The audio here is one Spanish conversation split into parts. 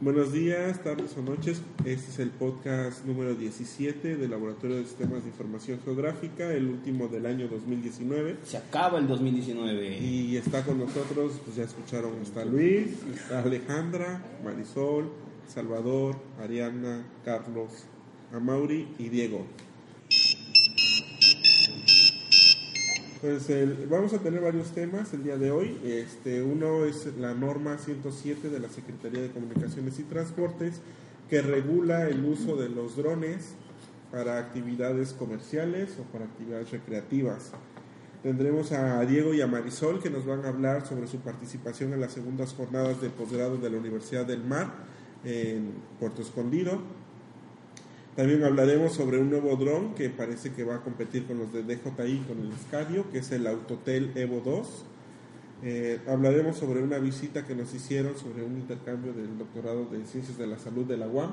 Buenos días, tardes o noches. Este es el podcast número 17 del Laboratorio de Sistemas de Información Geográfica, el último del año 2019. Se acaba el 2019. Y está con nosotros, pues ya escucharon, está Luis, está Alejandra, Marisol, Salvador, Ariana, Carlos, Amauri y Diego. Pues vamos a tener varios temas el día de hoy. Este, uno es la norma 107 de la Secretaría de Comunicaciones y Transportes que regula el uso de los drones para actividades comerciales o para actividades recreativas. Tendremos a Diego y a Marisol que nos van a hablar sobre su participación en las segundas jornadas de posgrado de la Universidad del Mar en Puerto Escondido. También hablaremos sobre un nuevo dron que parece que va a competir con los de DJI, con el Scadio, que es el Autotel Evo 2. Eh, hablaremos sobre una visita que nos hicieron sobre un intercambio del doctorado de Ciencias de la Salud de la UAM,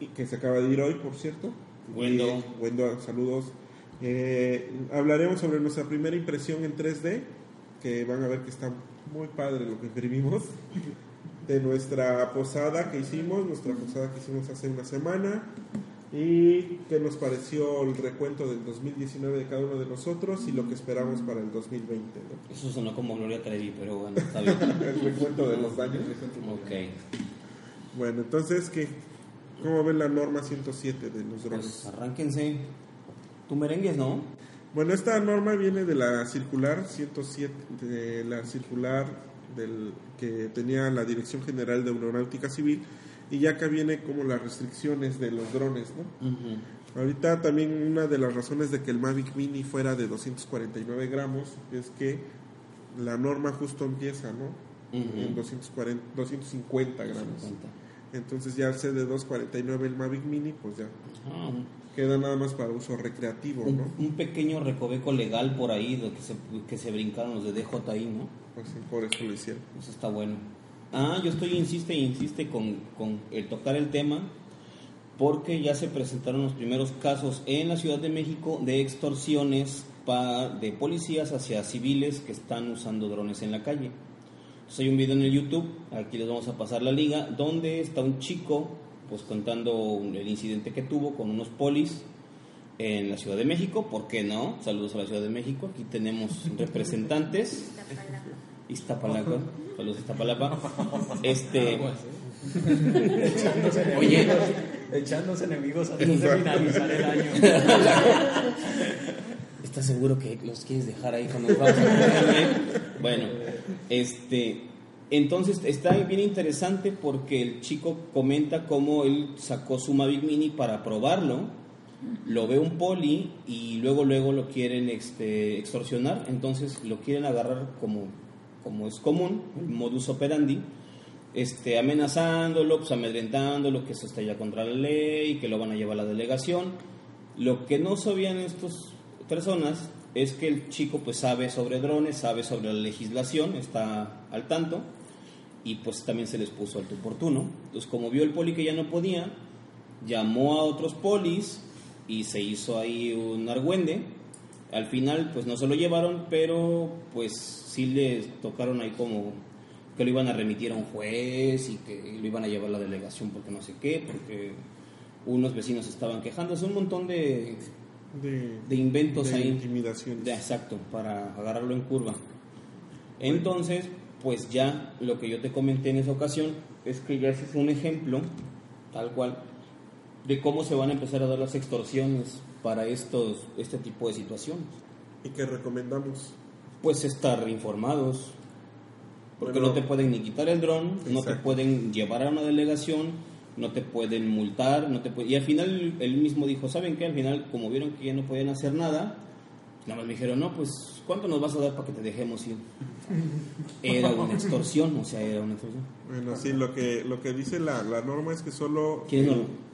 y que se acaba de ir hoy, por cierto. Bueno, bueno saludos. Eh, hablaremos sobre nuestra primera impresión en 3D, que van a ver que está muy padre lo que imprimimos de nuestra posada que hicimos, nuestra posada que hicimos hace una semana y qué nos pareció el recuento del 2019 de cada uno de nosotros y lo que esperamos para el 2020. Eso sonó como Gloria Trevi, pero bueno, está bien. el recuento de los daños. Ok. Bueno, entonces, ¿qué? ¿cómo ven la norma 107 de los drones? Pues arránquense. Tu merengues, ¿no? Bueno, esta norma viene de la circular 107, de la circular del, que tenía la Dirección General de Aeronáutica Civil y ya acá viene como las restricciones de los drones, ¿no? Ahorita también una de las razones de que el Mavic Mini fuera de 249 gramos es que la norma justo empieza, ¿no? En 240, 250 gramos. Entonces ya al ser de 249 el Mavic Mini, pues ya queda nada más para uso recreativo, un, ¿no? Un pequeño recoveco legal por ahí de que se, que se brincaron los de DJI, ¿no? Pues sí, por eso lo hicieron. Eso está bueno. Ah, yo estoy insiste e insiste con, con el tocar el tema porque ya se presentaron los primeros casos en la Ciudad de México de extorsiones de policías hacia civiles que están usando drones en la calle. Entonces hay un video en el YouTube, aquí les vamos a pasar la liga, donde está un chico pues contando el incidente que tuvo con unos polis en la Ciudad de México, ¿por qué no? Saludos a la Ciudad de México, aquí tenemos representantes. Iztapalapa, saludos Iztapalapa. Este echándose Oye, echándose enemigos antes de finalizar el año. ¿Estás seguro que los quieres dejar ahí cuando vamos Bueno, este entonces está bien interesante porque el chico comenta cómo él sacó su Mavic Mini para probarlo, lo ve un poli y luego luego lo quieren este, extorsionar, entonces lo quieren agarrar como, como es común, el modus operandi, este, amenazándolo, pues amedrentándolo, que se está ya contra la ley, que lo van a llevar a la delegación. Lo que no sabían estas personas es que el chico pues sabe sobre drones, sabe sobre la legislación, está al tanto y pues también se les puso alto oportuno. Entonces como vio el poli que ya no podía, llamó a otros polis y se hizo ahí un argüende. Al final pues no se lo llevaron, pero pues sí les tocaron ahí como que lo iban a remitir a un juez y que lo iban a llevar a la delegación porque no sé qué, porque unos vecinos estaban quejando. Es un montón de, de, inventos de ahí. Intimidaciones. exacto, para agarrarlo en curva. Entonces, pues ya lo que yo te comenté en esa ocasión es que ya ese es un ejemplo, tal cual, de cómo se van a empezar a dar las extorsiones para estos, este tipo de situaciones. ¿Y qué recomendamos? Pues estar informados, porque no te pueden ni quitar el dron, no te pueden llevar a una delegación, no te pueden multar, no te y al final él mismo dijo, ¿saben qué? Al final, como vieron que ya no podían hacer nada, nada más me dijeron, no, pues ¿cuánto nos vas a dar para que te dejemos ir? Era una extorsión, o sea, era una extorsión. Bueno, sí, lo que, lo que dice la, la norma es que solo... ¿Quién no?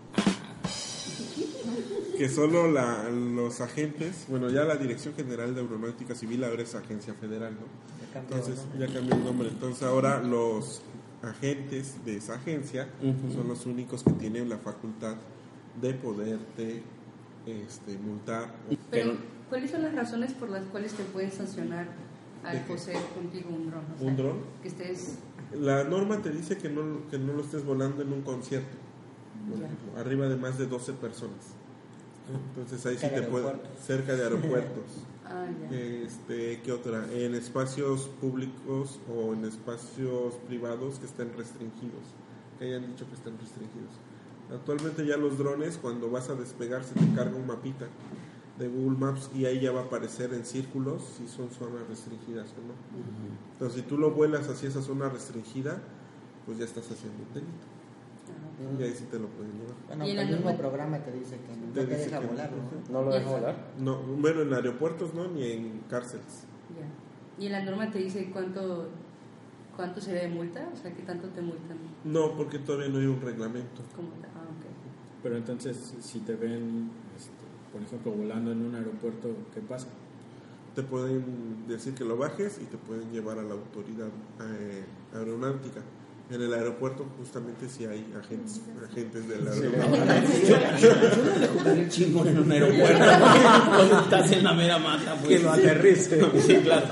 Que solo la, los agentes, bueno, ya la Dirección General de Aeronáutica Civil ahora es agencia federal, ¿no? Entonces, ya cambió el nombre. Entonces, ahora los agentes de esa agencia son los únicos que tienen la facultad de poderte este, multar. Pero, ¿cuáles son las razones por las cuales te pueden sancionar ¿De al poseer contigo un dron. o ¿Un dron? Que estés. La norma te dice que no, que no lo estés volando en un concierto, por Ya. ejemplo, arriba de más de 12 personas. Entonces ahí sí Cerca te de puede, cerca de aeropuertos. Ah. Este, ¿qué otra? En espacios públicos o en espacios privados que estén restringidos, que hayan dicho que estén restringidos. Actualmente ya los drones, cuando vas a despegar, se te carga un mapita de Google Maps y ahí ya va a aparecer en círculos si son zonas restringidas o no. Entonces, si tú lo vuelas hacia esa zona restringida, pues ya estás haciendo un delito. Y ahí sí te lo pueden llevar. Bueno, Y el la mismo programa te dice que no Te te, dice deja que volar, ¿no? ¿No lo deja volar? No, bueno, en aeropuertos no, ni en cárceles. Ya. Y en la norma te dice cuánto cuánto sería de multa, o sea, qué tanto te multan. No, porque todavía no hay un reglamento. Como, ah, ok. Pero entonces, si te ven, este, por ejemplo, volando en un aeropuerto, ¿qué pasa? Te pueden decir que lo bajes y te pueden llevar a la autoridad eh, aeronáutica. En el aeropuerto justamente sí hay agentes, agentes de la aeronáutica. Un chingón en un aeropuerto. Cuando estás en la mera mata, pues. Que lo aterrice. Sí, claro.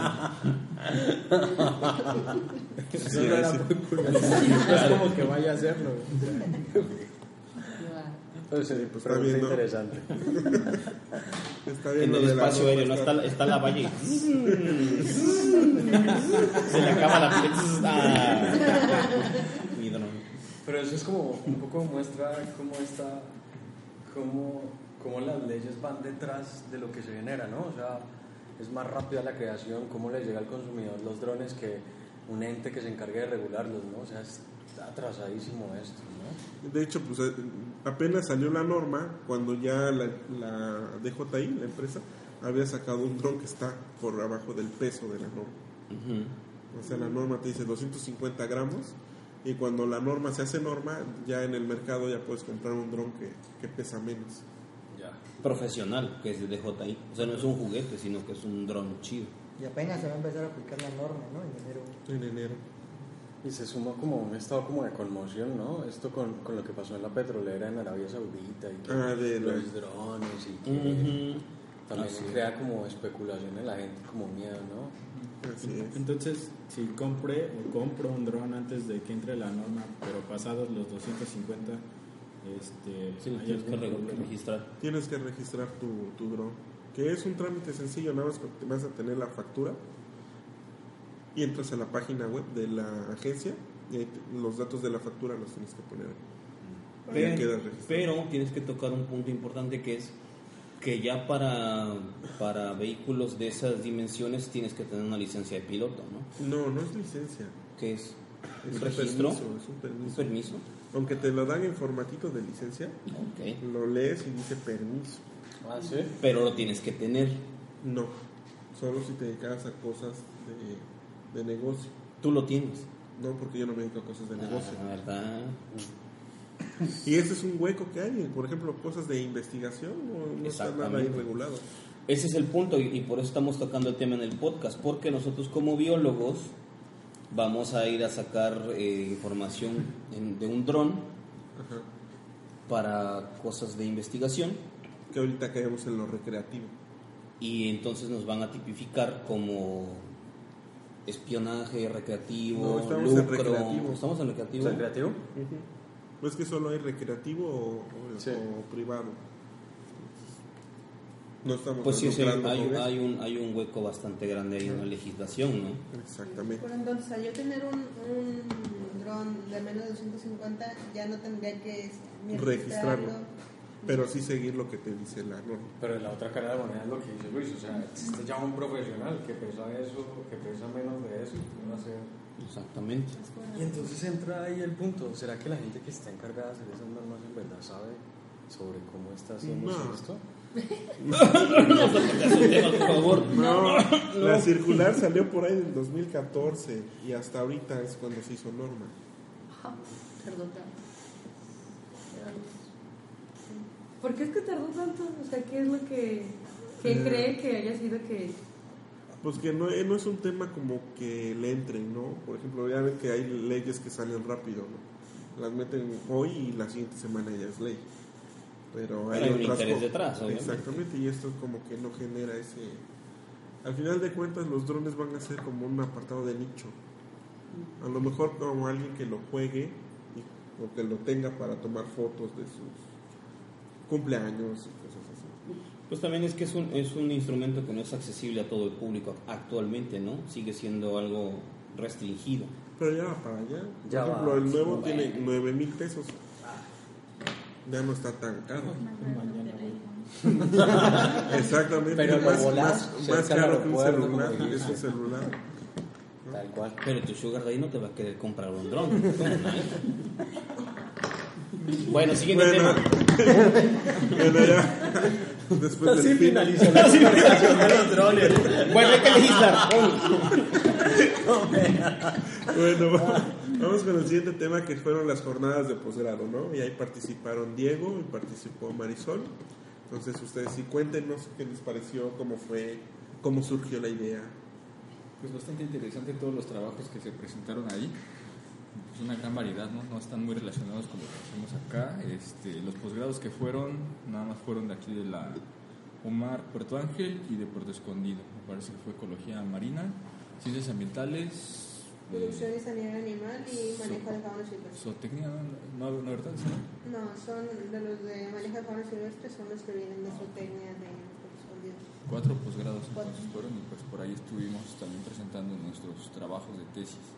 Eso no era muy curioso. No es como que vaya a hacerlo. Ya. Entonces, pues, está bien, ¿no? interesante. Está bien En el espacio aéreo, ¿no? Está, está la valle. Se le acaba la. Mi dron. Pero eso es como un poco muestra cómo está, cómo, cómo las leyes van detrás de lo que se genera, ¿no? O sea, es más rápida la creación, cómo le llega al consumidor los drones que un ente que se encargue de regularlos, ¿no? O sea, está atrasadísimo esto, ¿no? De hecho, pues eh, apenas salió la norma cuando ya la, la DJI, la empresa, había sacado un dron que está por abajo del peso de la norma. O sea, la norma te dice 250 gramos y cuando la norma se hace norma, ya en el mercado ya puedes comprar un dron que, que pesa menos. Ya. Profesional, que es de DJI. O sea, no es un juguete, sino que es un dron chido. Y apenas se va a empezar a aplicar la norma, ¿no? En enero. En enero. Y se suma como un estado como de conmoción, ¿no? Esto con, con lo que pasó en la petrolera en Arabia Saudita y que Ah, de los la- drones y que también Así es. crea como especulación en la gente, como miedo, ¿no? Así es. Entonces, si compré o compro un dron antes de que entre la norma, pero pasados los 250, este, Sí, lo ¿hay tienes que problema? registrar. Tienes que registrar tu, tu dron, que es un trámite sencillo, nada más vas a tener la factura y entras a la página web de la agencia y ahí te- los datos de la factura los tienes que poner. ahí. Pero, tienes que tocar un punto importante que es que ya para, para vehículos de esas dimensiones tienes que tener una licencia de piloto, ¿no? No, no es licencia. Que es Es un un registro, permiso, es un un permiso. Aunque te lo dan en formatito de licencia, lo lees y dice permiso. Ah, sí. Pero lo tienes que tener. No, solo si te dedicas a cosas de, de negocio. Tú lo tienes. No, porque yo no me dedico a cosas de negocio. Ah, ¿verdad? Y ese es un hueco que hay, por ejemplo, cosas de investigación, no, no está nada ahí regulado. Ese es el punto y, y por eso estamos tocando el tema en el podcast, porque nosotros como biólogos vamos a ir a sacar eh, información en- de un dron para cosas de investigación Que ahorita caemos en lo recreativo. y entonces nos van a tipificar como espionaje recreativo, No, estamos en lucro. recreativo. Estamos en recreativo. ¿Es creativo? No es que solo hay recreativo o, o- Sí. o privado. No estamos Pues sí, sí, hay, hay un, hay un hueco bastante grande ahí en la legislación, ¿no? Exactamente. Pero entonces, al yo tener un, un dron de menos de 250, ya no tendría que Registrarlo. Pero sí seguir lo que te dice la norma. Pero la otra cara de la moneda es lo que dice Luis, o sea, existe ya un profesional que pesa eso, que pesa menos de eso, y va a ser... Exactamente. Y entonces entra ahí el punto, ¿será que la gente que está encargada de hacer esas normas en verdad sabe sobre cómo está haciendo No. esto? No la circular salió por ahí en el 2014 y hasta ahorita es cuando se hizo norma. Ah, Tardó tanto. ¿Por qué es que tardó tanto? O sea, ¿qué es lo que, que Eh. cree que haya sido que... Pues que no, eh, no es un tema como que le entren, ¿no? Por ejemplo, ya ven que hay leyes que salen rápido, ¿no? Las meten hoy y la siguiente semana ya es ley. Pero hay, Pero hay un otras interés detrás, obviamente. Exactamente, y esto como que no genera ese Al final de cuentas, los drones van a ser como un apartado de nicho. A lo mejor como alguien que lo juegue y- o que lo tenga para tomar fotos de sus cumpleaños y cosas así. Pues también es que es un, es un instrumento que no es accesible a todo el público actualmente, ¿no? Sigue siendo algo restringido. Pero ya va para allá. Ya Por ejemplo, va. el nuevo tiene 9 mil pesos. Ya no está tan caro. Exactamente. Pero más, volás más- cerca más al caro que celular. Es un celular. Tal cual. Pero tu sugar daddy no te va a querer comprar un dron. bueno, siguiente Bueno. tema. Bueno, ya. Después Así del fin. la conversación de los drones. Bueno, hay que legislar. Bueno, va- vamos con el siguiente tema que fueron las jornadas de posgrado, ¿no? Y ahí participaron Diego y participó Marisol. Entonces ustedes sí cuéntenos qué les pareció, cómo fue, cómo surgió la idea. Pues bastante interesante todos los trabajos que se presentaron ahí. Pues una gran variedad, ¿no? No están muy relacionados con lo que hacemos acá. Este, los posgrados que fueron, nada más fueron de aquí de la Omar Puerto Ángel y de Puerto Escondido. Me parece que fue Ecología Marina, Ciencias Ambientales, eh, Producción y sanidad animal y manejo de fauna silvestre. Zootecnia, no, no, no, ¿verdad? No, son de los de manejo de fauna silvestre, son los que vienen de zootecnia de. Cuatro posgrados entonces fueron y pues por ahí estuvimos también presentando nuestros trabajos de tesis.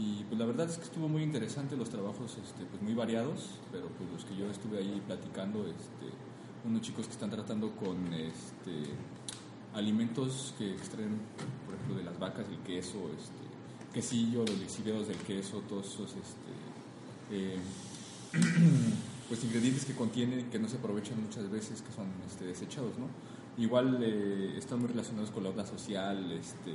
Y pues la verdad es que estuvo muy interesante los trabajos este, pues muy variados, pero pues los que yo estuve ahí platicando, este, unos chicos que están tratando con este, alimentos que extraen, por ejemplo, de las vacas, el queso, este, quesillo, los lixiviados del queso, todos esos este, eh, pues ingredientes que contienen que no se aprovechan muchas veces que son este, desechados no igual eh, están muy relacionados con la obra social este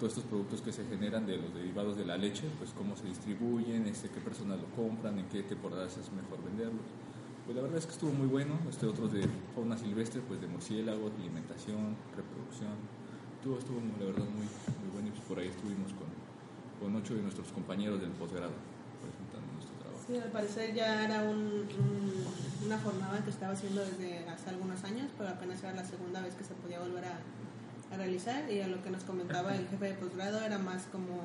todos estos productos que se generan de los derivados de la leche pues cómo se distribuyen este qué personas lo compran en qué temporadas es mejor venderlos. Pues la verdad es que estuvo muy bueno este otros de fauna silvestre pues de murciélagos alimentación reproducción. Todo estuvo la verdad muy muy bueno y pues por ahí estuvimos con con ocho de nuestros compañeros del posgrado presentando nuestro trabajo. Sí, al parecer ya era un- un- una jornada que estaba haciendo desde hace algunos años, pero apenas era la segunda vez que se podía volver a, a realizar. Y a lo que nos comentaba el jefe de posgrado era más como,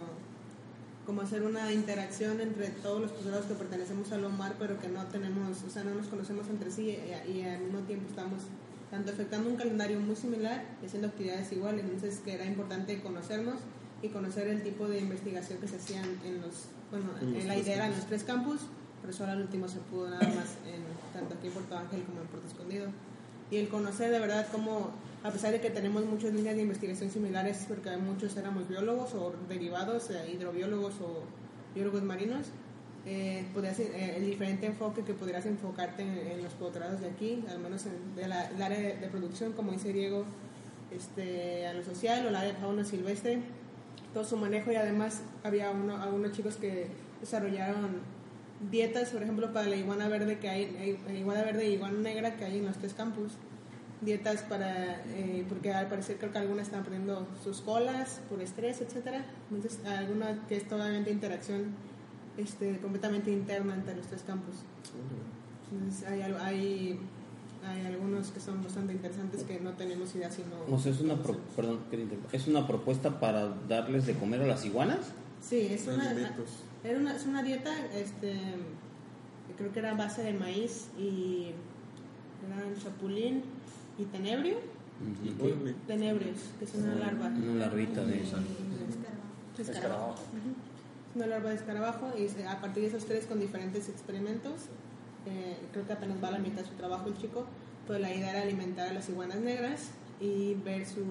como hacer una interacción entre todos los posgrados que pertenecemos al OMAR, pero que no tenemos, o sea, no nos conocemos entre sí y, y al mismo tiempo estamos tanto efectuando un calendario muy similar y haciendo actividades iguales. Entonces, que era importante conocernos y conocer el tipo de investigación que se hacían en los, bueno, En la idea era en los tres campus, pero solo al último se pudo nada más, en, tanto aquí en Puerto Ángel como en Puerto Escondido. Y el conocer de verdad cómo, a pesar de que tenemos muchas líneas de investigación similares, porque muchos éramos biólogos o derivados, eh, hidrobiólogos o biólogos marinos, eh, podrías, eh, el diferente enfoque que podrías enfocarte en, los posgrados de aquí, al menos en de el área de, producción, como dice Diego, este, a lo social o el área de fauna silvestre, todo su manejo y además había uno, algunos chicos que desarrollaron dietas, por ejemplo, para la iguana verde que hay, hay- iguana verde y iguana negra que hay en los tres campus. Dietas para, eh, porque al parecer creo que algunas están perdiendo sus colas por estrés, etcétera. Entonces, alguna que es totalmente interacción este, completamente interna entre los tres campus. Entonces, hay, hay, hay algunos que son bastante interesantes que no tenemos idea si no... O sea, es una, pro- perdón, es una propuesta para darles de comer a las iguanas. Sí, es una, Alimentos. Era una, es una dieta, este, que creo que era a base de maíz y eran chapulín y tenebrio, Órale. tenebrios, que es una larva. Una larvita de Escarabajo. Ujú. Es una larva de escarabajo y se- a partir de esos tres con diferentes experimentos, eh, creo que apenas va a la mitad de su trabajo el chico, pero la idea era alimentar a las iguanas negras y ver su,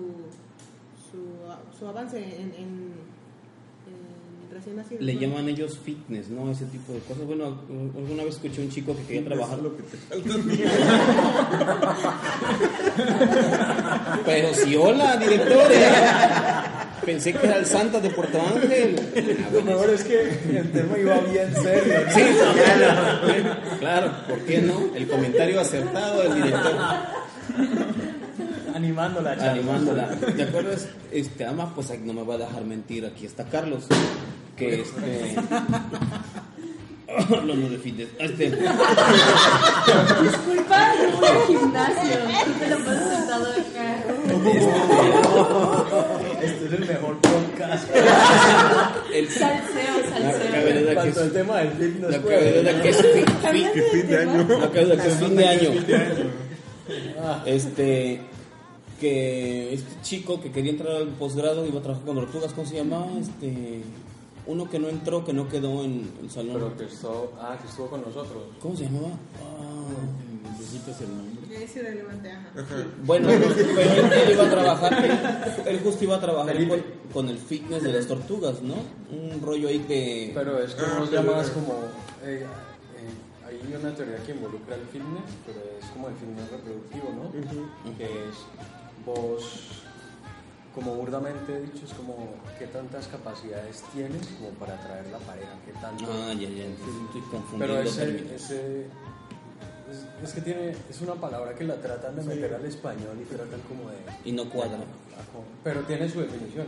su, su avance en, en, Le llaman ellos fitness, ¿no? Ese tipo de cosas. Bueno, alguna vez escuché un chico que quería trabajar, lo que te pero si hola, director. eh. Pensé que era el Santa de Puerto Ángel. Lo mejor es que el tema iba bien serio. Sí, claro. Claro, ¿por qué no? El comentario acertado del director. Animando la charla. animándola. ¿Te acuerdas? Este, además, pues no me va a dejar mentir. Aquí está Carlos, que este. Hablando de fitness. Este, Disculpa, no voy al gimnasio. Te lo pasas sentado acá. Este es el mejor podcast. El, Salseo, salseo. Cuanto al tema del fitness. la pues. cabereda que es fin, fin- Que fin de año. la que es fin de año. Este, que este chico que quería entrar al posgrado iba a trabajar con tortugas, ¿cómo se llamaba? Este, uno que no entró, que no quedó en el salón. Pero que estuvo, ah, que estuvo con nosotros. ¿Cómo se llamaba? Ah, Necesitas el nombre. Es irrelevante, ajá. Ajá. Bueno, pero él, iba a trabajar, él, él justo iba a trabajar con, con el fitness de las tortugas, ¿no? Un rollo ahí que... Pero es como Ah, llamas como. eh, eh, hay una teoría que involucra el fitness, pero es como el fitness reproductivo, ¿no? Que es vos, como burdamente dicho, es como qué tantas capacidades tienes como para atraer la pareja, qué tanto. Ah, ya, ya, entonces estoy confundiendo pero ese, ese es, es que tiene, es una palabra que la tratan de meter al español y tratan como de. Y no cuadra. Pero tiene su definición.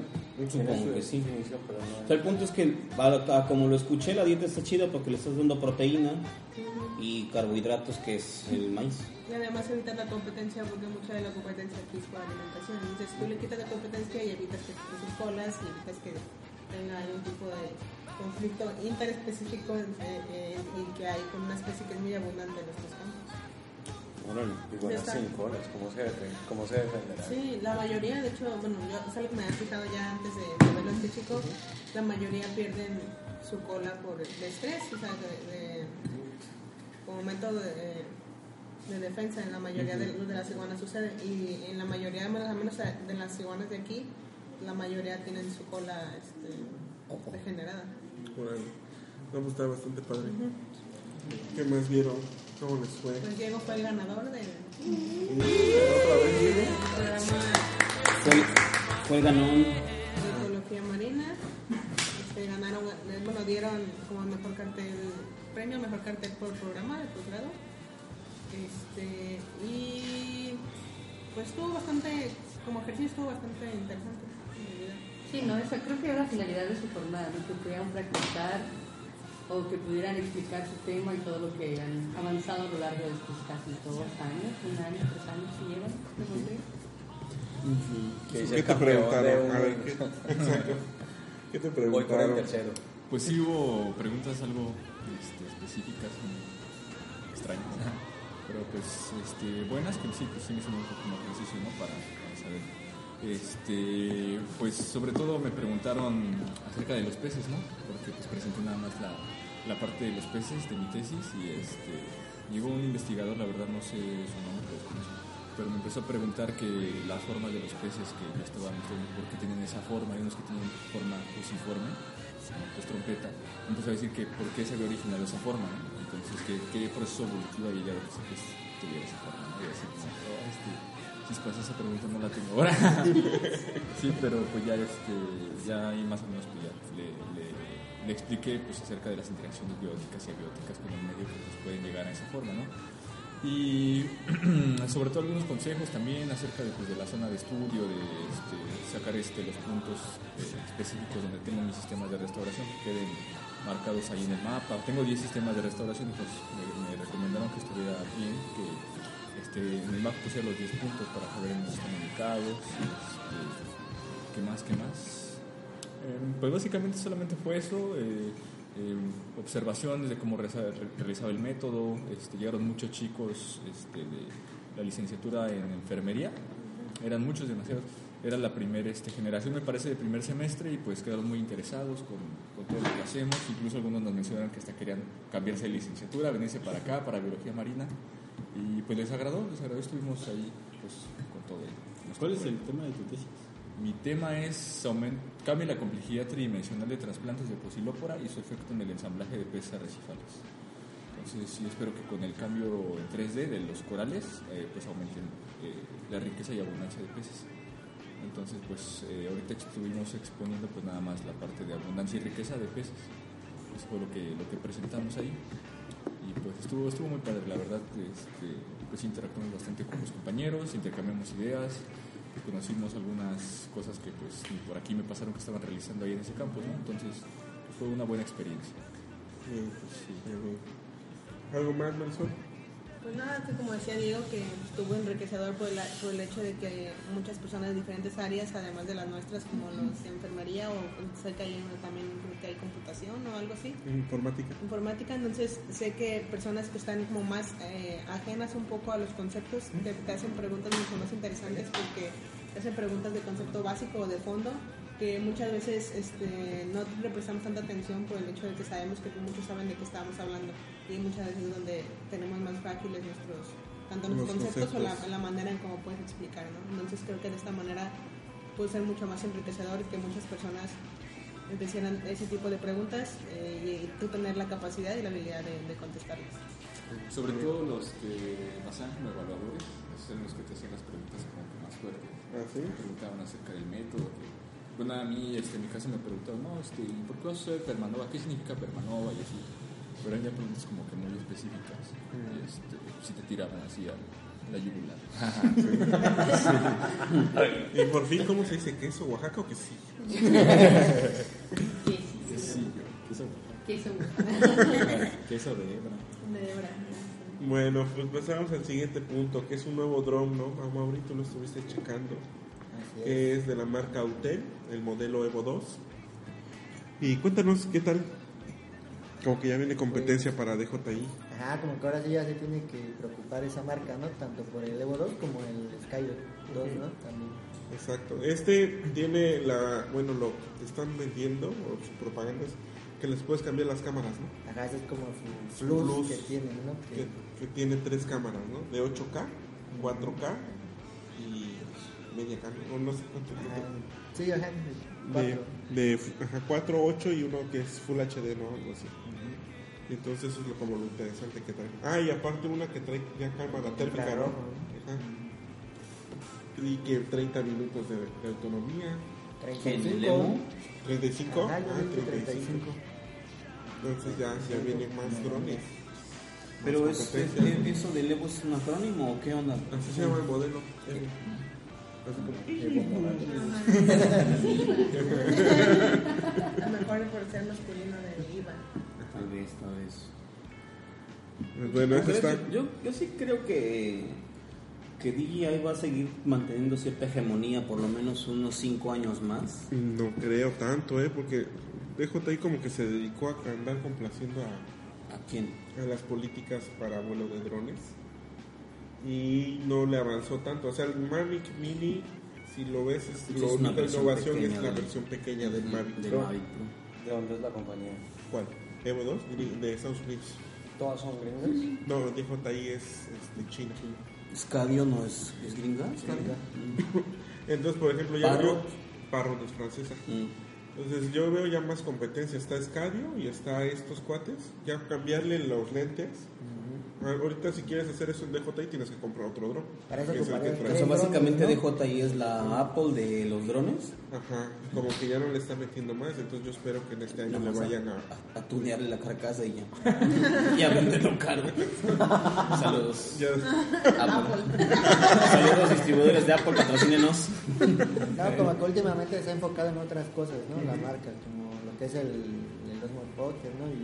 Supongo tiene su que sí. definición, pero no. O sea, el punto es que, a- a como lo escuché, la dieta está chida porque le estás dando proteína y carbohidratos, que es el maíz. Y además evitas la competencia porque mucha de la competencia aquí es por alimentación. Entonces tú le quitas la competencia y evitas que te sus colas y evitas que tenga algún tipo de conflicto interespecífico eh, eh, que hay con una especie que es muy abundante en nuestros campos. Bueno, Ya está. cinco horas, ¿cómo se, cómo se defenderá? Sí, la mayoría, de hecho, bueno, yo es algo que me había fijado ya antes de, de verlo a este chico, la mayoría pierden su cola por el estrés, o sea, de, de- como método de, de defensa en la mayoría de, de las iguanas sucede y en la mayoría, al menos de las iguanas de aquí, la mayoría tienen su cola este, regenerada. No, pues está bastante padre. ¿Qué más vieron? ¿Cómo les fue? Pues Diego fue el ganador del ¿Otra vez, Diego? Fue, fue ganón. de ecología marina. Este, ganaron, eh, bueno, dieron como mejor cartel, premio mejor cartel por programa de posgrado. Este, y pues estuvo bastante, como ejercicio estuvo bastante interesante. Sí, no, esa creo que era la finalidad de su jornada, ¿no? que pudieran practicar o que pudieran explicar su tema y todo lo que han avanzado a lo largo de estos casi dos años, un año, tres años que llevan. ¿no sé? Que ¿Qué el te preguntaron? un- A ver, ¿qué, exacto. ¿Qué te Voy el preguntaron? tercero. Pues sí hubo preguntas algo este, específicas, como extrañas, pero pues este, buenas que sí, pues sí me hicieron un poco como ejercicio, ¿no? Para, para saber. Este, pues sobre todo me preguntaron acerca de los peces, ¿no? Porque pues presenté nada más la, la parte de los peces de mi tesis y este, llegó un investigador, la verdad no sé su nombre, pero me empezó a preguntar que las formas de los peces que yo estaba mostrando, por qué tienen esa forma, hay unos que tienen forma fusiforme, pues trompeta, empezó a decir que por qué se había originado esa forma, ¿no? entonces qué, qué proceso evolutivo había llevado a que ese pez tuviera esa forma, ¿no? y así este, chispas, esa pregunta no la tengo ahora, sí, pero pues ya, este, ya ahí más o menos pues ya le, le, le expliqué pues acerca de las interacciones bióticas y abióticas con el medio que pues, pueden llegar a esa forma, ¿no? y sobre todo algunos consejos también acerca de, pues, de la zona de estudio, de este, sacar este, los puntos eh, específicos donde tengo mis sistemas de restauración que queden marcados ahí en el mapa. Tengo 10 sistemas de restauración, pues me, me recomendaron que estuviera bien, que este, en el mapa pusiera los 10 puntos para saber en están ubicados. Este, ¿Qué más? ¿Qué más? Eh, pues básicamente solamente fue eso. eh, eh, observaciones de cómo realizaba el método. Este, llegaron muchos chicos este, de la licenciatura en enfermería. Eran muchos, demasiados. Era la primera este, generación, me parece, de primer semestre y pues quedaron muy interesados con, con todo lo que hacemos. Incluso algunos nos mencionaron que hasta querían cambiarse de licenciatura, venirse para acá, para biología marina. Y pues les agradó, les agradó. Estuvimos ahí pues, con todo. ¿Cuál es el tema de tu tesis? mi tema es cambia la complejidad tridimensional de trasplantes de posilópora y su efecto en el ensamblaje de peces arrecifales. Entonces, sí espero que con el cambio en 3D de los corales, eh, pues aumenten eh, la riqueza y abundancia de peces. Entonces, pues eh, ahorita estuvimos exponiendo pues nada más la parte de abundancia y riqueza de peces. Eso fue lo que, lo que presentamos ahí. Pues estuvo, estuvo muy padre, la verdad, este, pues interactuamos bastante con los compañeros, intercambiamos ideas, conocimos algunas cosas que pues ni por aquí me pasaron que estaban realizando ahí en ese campus, ¿no? Entonces fue una buena experiencia. Pues, sí. ¿Algo más, Marisol? Pues nada, que como decía Diego, que estuvo enriquecedor por el, por el hecho de que muchas personas de diferentes áreas, además de las nuestras, como los de enfermería o que hay uno también computación o algo así, Informática. informática, entonces sé que personas que están como más eh, ajenas un poco a los conceptos te, te hacen preguntas mucho más interesantes porque te hacen preguntas de concepto básico o de fondo que muchas veces este, no le prestamos tanta atención por el hecho de que sabemos que muchos saben de qué estábamos hablando y muchas veces donde tenemos más frágiles nuestros tanto Los nuestros conceptos, o la, conceptos. la manera en cómo puedes explicar ¿no? entonces creo que de esta manera puede ser mucho más enriquecedor que muchas personas te hicieran ese tipo de preguntas eh, y tú tener la capacidad y la habilidad de, de contestarlas. Sobre todo los que hacen como evaluadores, esos son los que te hacían las preguntas como que más fuertes. ¿Ah, sí? Me preguntaban acerca del método. que- bueno, a mí este, en mi casa me preguntaban, no, este, ¿y ¿por qué vas a usar Permanova? ¿Qué significa Permanova? Y así. Pero eran ya preguntas como que muy específicas. Y este, si te tiraban así a la yugular. Y por fin, ¿cómo se dice? ¿Queso Oaxaca o quesillo? Queso, Queso. queso de hebra. De. Bueno, pues pasamos al siguiente punto, que es un nuevo drone, ¿no? Ah, Mauri, tú lo estuviste checando. Así es. Que es de la marca Autel, el modelo Evo 2. Y cuéntanos, ¿qué tal? Como que ya viene competencia para DJI. Ajá, como que ahora sí ya se tiene que preocupar esa marca, ¿no? Tanto por el Evo 2 como el Sky 2, ¿no? También. Exacto. Este tiene la, bueno, lo que están vendiendo, o su propaganda es que les puedes cambiar las cámaras, ¿no? Ajá, ese es como su Su plus, plus. que tiene, ¿no? Que, Que, que tiene tres cámaras, ¿no? De 8K, 4K y media cámara, o no sé cuánto. ajá, sí, ajá, De, cuatro. de ajá, 4, 8 y uno que es Full HD, ¿no? Algo así. Y entonces eso es lo, como lo interesante que trae. Ah, y aparte una que trae ya cámara térmica, ¿no? Ajá. Y que 30 minutos de, de autonomía. ¿En el 35. Evo? 35. Ajá, ah, vi que 35. Entonces ya, ya vienen más drones. Pero es, ¿eso del Evo es un acrónimo o qué onda? Así se llama el modelo. Evo. A lo mejor por ser masculino de IVA. Tal vez, Bueno, está. yo, yo sí creo que, que DJI va a seguir manteniendo cierta hegemonía por lo menos unos 5 años más. No creo tanto, ¿eh? Porque DJI como que se dedicó a andar complaciendo a, ¿A quién? a las políticas para vuelo de drones y no le avanzó tanto. O sea, el Mavic Mini, si lo ves, es, Sí, lo es una única versión innovación pequeña es la versión pequeña del Mavic Del Pro. Mavic Pro. ¿De dónde es la compañía? ¿Cuál? ¿Evo 2? Gri- De Estados Unidos. ¿Todas son gringas? No, DJI es este, China. Scadio no es, es gringa. Entonces, por ejemplo, ya Parrot. veo... Parrot es francesa. Mm. Entonces yo veo ya más competencia. Está Scadio y está estos cuates. Ya cambiarle los lentes. Ah, Ahorita si quieres hacer eso en DJI tienes que comprar otro drone. Para eso es que trae. O sea, básicamente ¿no? DJI es la Apple de los drones. Ajá, como que ya no le está metiendo más, entonces yo espero que en este año le vayan a... a, a tunearle la carcasa y ya. y a venderlo caro. Saludos. Ya, Apple. Saludos distribuidores de Apple, patrocínenos. No, como que últimamente se ha enfocado en otras cosas, ¿no? La marca, como lo que es el,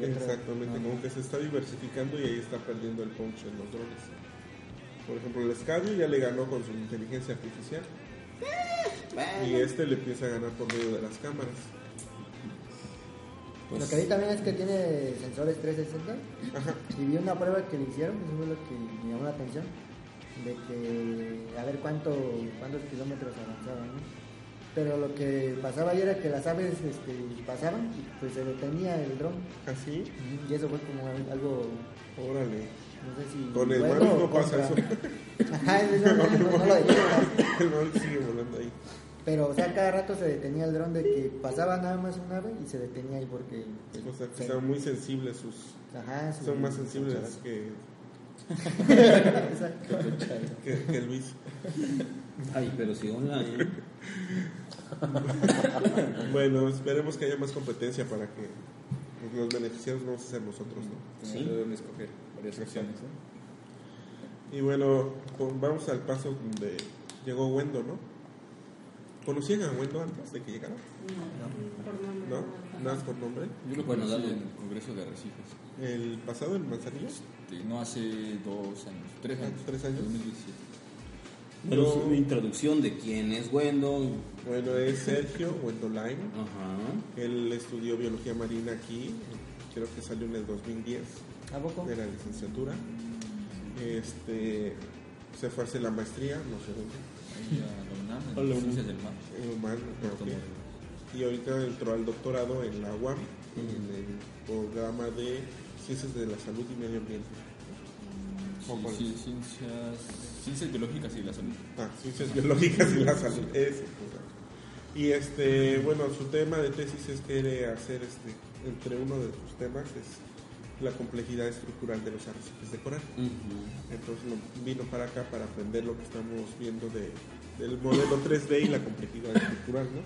exactamente, no, como que se está diversificando y ahí está perdiendo el punch en los drones. Por ejemplo, el Scadio ya le ganó con su inteligencia artificial y este le empieza a ganar por medio de las cámaras. Lo que vi también es que tiene sensores 360 Ajá, y vi una prueba que le hicieron, eso fue lo que me llamó la atención, de que a ver cuánto, cuántos kilómetros avanzaban, ¿no? Pero lo que pasaba ahí era que las aves este, pasaban y pues se detenía el dron. así, Y eso fue como algo, órale. no sé si... Con el bueno Mavic o no pasa eso. Ajá, eso no, no, no, no lo detiene. El Mavic sigue volando ahí. Pero, o sea, cada rato se detenía el dron de que pasaba nada más un ave y se detenía ahí porque... pues, O sea, que son muy sensibles sus... Ajá, sus- Son más sensibles que, que, que Luis. Ay, pero si online. Bueno, esperemos que haya más competencia para que los beneficiados vamos a ser nosotros, ¿no? Sí. Deben escoger varias opciones. ¿no? Y bueno, vamos al paso donde llegó Wendo, ¿no? ¿Conocían a Wendo antes de que llegara? Por nombre, ¿No? nada. Más por nombre. Yo lo Bueno, conocí dale. en el Congreso de Arrecifes. El pasado, en Manzanillo. Este, no hace dos años, tres años. Tres años. 2017. Una introducción de quién es Wendo. Bueno, es Sergio Wendoline. Ajá. Él estudió biología marina aquí. Creo que salió en el 2010 ¿A poco? de la licenciatura. Este, se fue a hacer la maestría, no sé dónde. Ahí a la UNAM, en del Mar. en humano. Y ahorita entró al doctorado en la UAM, en el programa de Ciencias de la Salud y Medio Ambiente. ¿Cómo Sí, sí, ciencias, ciencias biológicas y la salud. Ah, Ciencias Biológicas y la Salud. Pues, Y este, bueno, su tema de tesis es quiere hacer este, entre uno de sus temas es la complejidad estructural de los arrecifes de coral. Entonces vino para acá para aprender lo que estamos viendo de, del modelo 3D y la complejidad estructural, ¿no?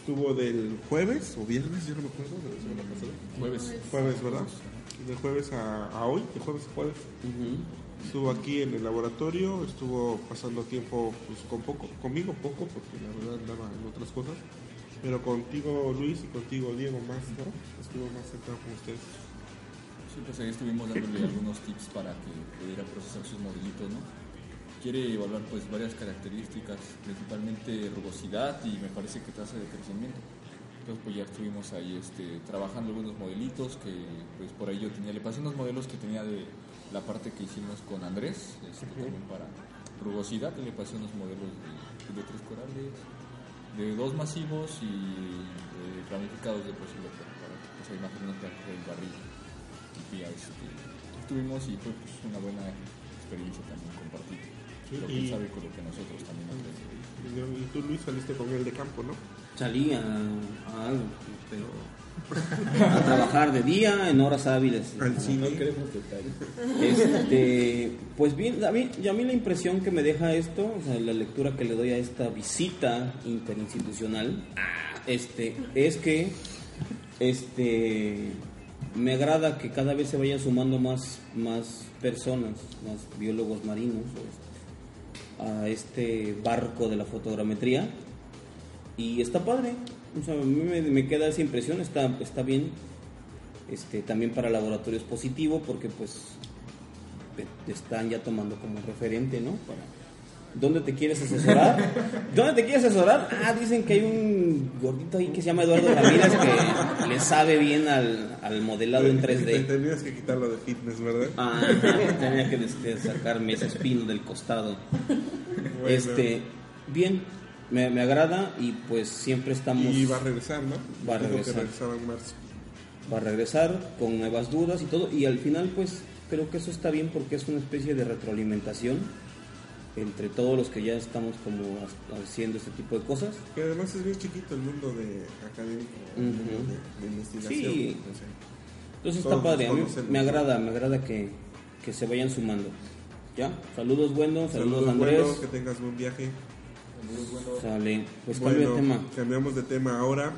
Estuvo del jueves o viernes, yo no me acuerdo, de la semana pasada. Jueves. Jueves, ¿verdad? De jueves a, a hoy, de jueves a jueves. Estuvo aquí en el laboratorio, estuvo pasando tiempo pues, con poco, conmigo poco, porque la verdad andaba en otras cosas. Pero contigo Luis y contigo Diego más. Estuvo más sentado con ustedes. Sí, pues ahí estuvimos dándole algunos tips para que pudiera procesar sus modelitos, ¿no? Quiere evaluar pues varias características, principalmente rugosidad y me parece que tasa de crecimiento. Entonces pues ya estuvimos ahí este, trabajando algunos modelitos que pues por ahí yo tenía, le pasé unos modelos que tenía de la parte que hicimos con Andrés, este, también para rugosidad, le pasé unos modelos de, de tres corales, de dos masivos y de ramificados de posible para, más o menos para el barril. Y este, estuvimos y fue pues, una buena experiencia también compartir lo que Y- sabe con lo que nosotros también aprendemos. Y tú Luis saliste con él de campo, ¿no? Salí a, a algo, pero a trabajar de día en horas hábiles. Al cine. Este, pues bien, a mí, a mí la impresión que me deja esto, o sea, la lectura que le doy a esta visita interinstitucional, este, es que este, me agrada que cada vez se vayan sumando más, más personas, más biólogos marinos o, a este barco de la fotogrametría y está padre, o sea, a mí me, me queda esa impresión, está, está bien, este, también para laboratorio es positivo porque pues están ya tomando como referente, ¿no? Para, ¿Dónde te quieres asesorar? ¿Dónde te quieres asesorar? Ah, dicen que hay un gordito ahí que se llama Eduardo Ramírez que le sabe bien al, al modelado en Te 3D. tenías que quitarlo de fitness, ¿verdad? Ah, tenía que este, sacarme ese espino del costado. Bueno. Este, bien, me, me agrada y pues siempre estamos... Y va a regresar, ¿no? Va a regresar. en marzo. va a regresar con nuevas dudas y todo y al final pues creo que eso está bien porque es una especie de retroalimentación entre todos los que ya estamos como ha- haciendo este tipo de cosas Que además es bien chiquito el mundo de académico, Ujú. mundo de, de investigación. Sí. entonces Todos está padre a mí me agrada me agrada que, que se vayan sumando ya saludos buenos saludos, Saludos, Andrés bueno, que tengas buen viaje. Pues cambio Bueno, de tema cambiamos de tema ahora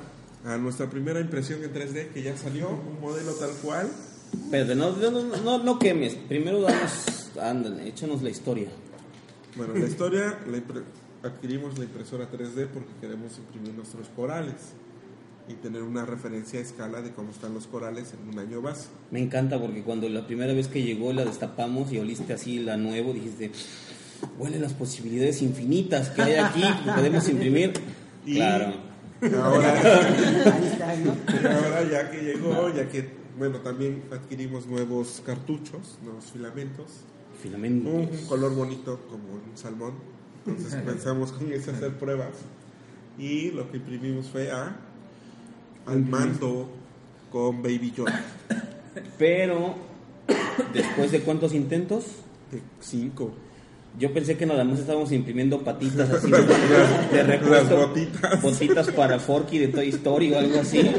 a nuestra primera impresión en 3D que ya salió, un modelo tal cual. Espérate, no, no, no, no, no quemes primero danos ándale échanos la historia Bueno, la historia, la impre- adquirimos la impresora 3D porque queremos imprimir nuestros corales y tener una referencia a escala de cómo están los corales en un año base. Me encanta porque cuando la primera vez que llegó la destapamos y oliste así la nuevo, dijiste, huele las posibilidades infinitas que hay aquí, que podemos imprimir. Y Claro. ahora ya que llegó, ya que, bueno, también adquirimos nuevos cartuchos, nuevos filamentos, Filamentos. un color bonito como un salmón. Entonces pensamos con eso hacer pruebas y lo que imprimimos fue a al mando con Baby Yoda. Pero, después de cuántos intentos, De cinco. Yo pensé que nada más estábamos imprimiendo patitas así de, de repuesto, Las botitas. botitas para Forky de Toy Story o algo así.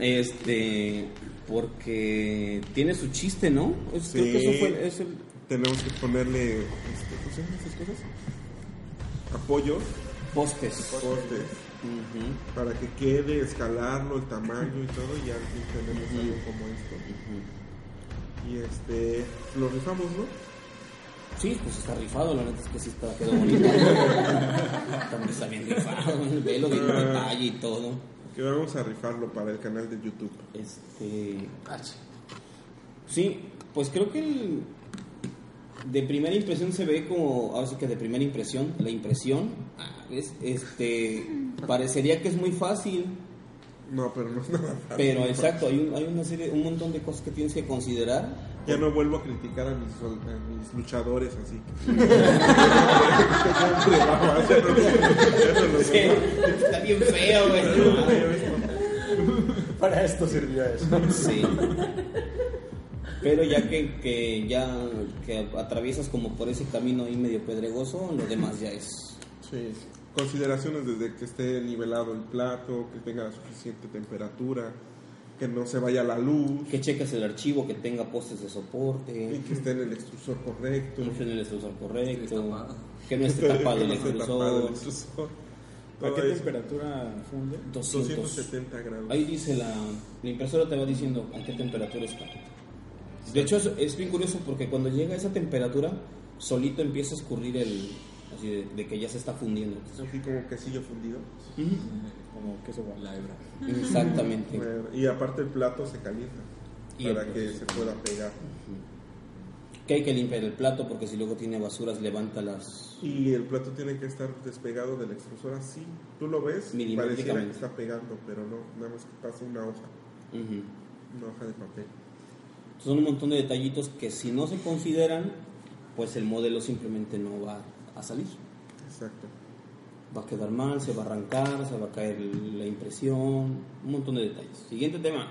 Este, porque tiene su chiste, ¿no? Es- Creo que Sí. eso fue es el- Tenemos que ponerle, este, ¿cómo se llaman esas cosas? Apoyos, postes. postes, para que quede, escalarlo, el tamaño y todo, y al fin tenemos algo como esto. Y este, lo rifamos, ¿no? Sí, pues está rifado, la neta es que sí está, quedó bonito. También está bien rifado, el velo de Ah. detalle y todo. Que vamos a rifarlo para el canal de YouTube. Este. Sí, pues creo que el- de primera impresión se ve como, ahora sí que de primera impresión, la impresión, ah, es, este, parecería que es muy fácil, No, pero no es nada fácil. pero exacto, hay, un- hay una serie, un montón de cosas que tienes que considerar. Ya no vuelvo a criticar a mis, a mis luchadores así. Sí, está bien feo, güey. Para esto servía eso. Sí. Pero ya que, que ya que atraviesas como por ese camino ahí medio pedregoso, lo demás ya es Sí. Consideraciones desde que esté nivelado el plato, que tenga la suficiente temperatura, que no se vaya la luz, que cheques el archivo, que tenga postes de y soporte, que esté en el extrusor correcto. que no esté en el extrusor correcto, tapado. que no esté tapado el Que no esté tapado el extrusor. extrusor. ¿A qué temperatura funde? 200. 270 grados. Ahí dice la, la impresora te va diciendo a qué temperatura está. De hecho es, es bien curioso porque cuando llega a esa temperatura solito empieza a escurrir el así de, de que ya se está fundiendo. Así como quesillo fundido. Como queso guapo. La hebra. Exactamente. Y aparte el plato se calienta Y para el que se pueda pegar. Que hay que limpiar el plato porque si luego tiene basuras levanta las Y el plato tiene que estar despegado del extrusor así. Tú lo ves, pareciera que está pegando, pero no, nada más que pasa una hoja, una hoja de papel. Son un montón de detallitos que si no se consideran, pues el modelo simplemente no va a salir. Exacto. Va a quedar mal, se va a arrancar, se va a caer la impresión, un montón de detalles. Siguiente tema,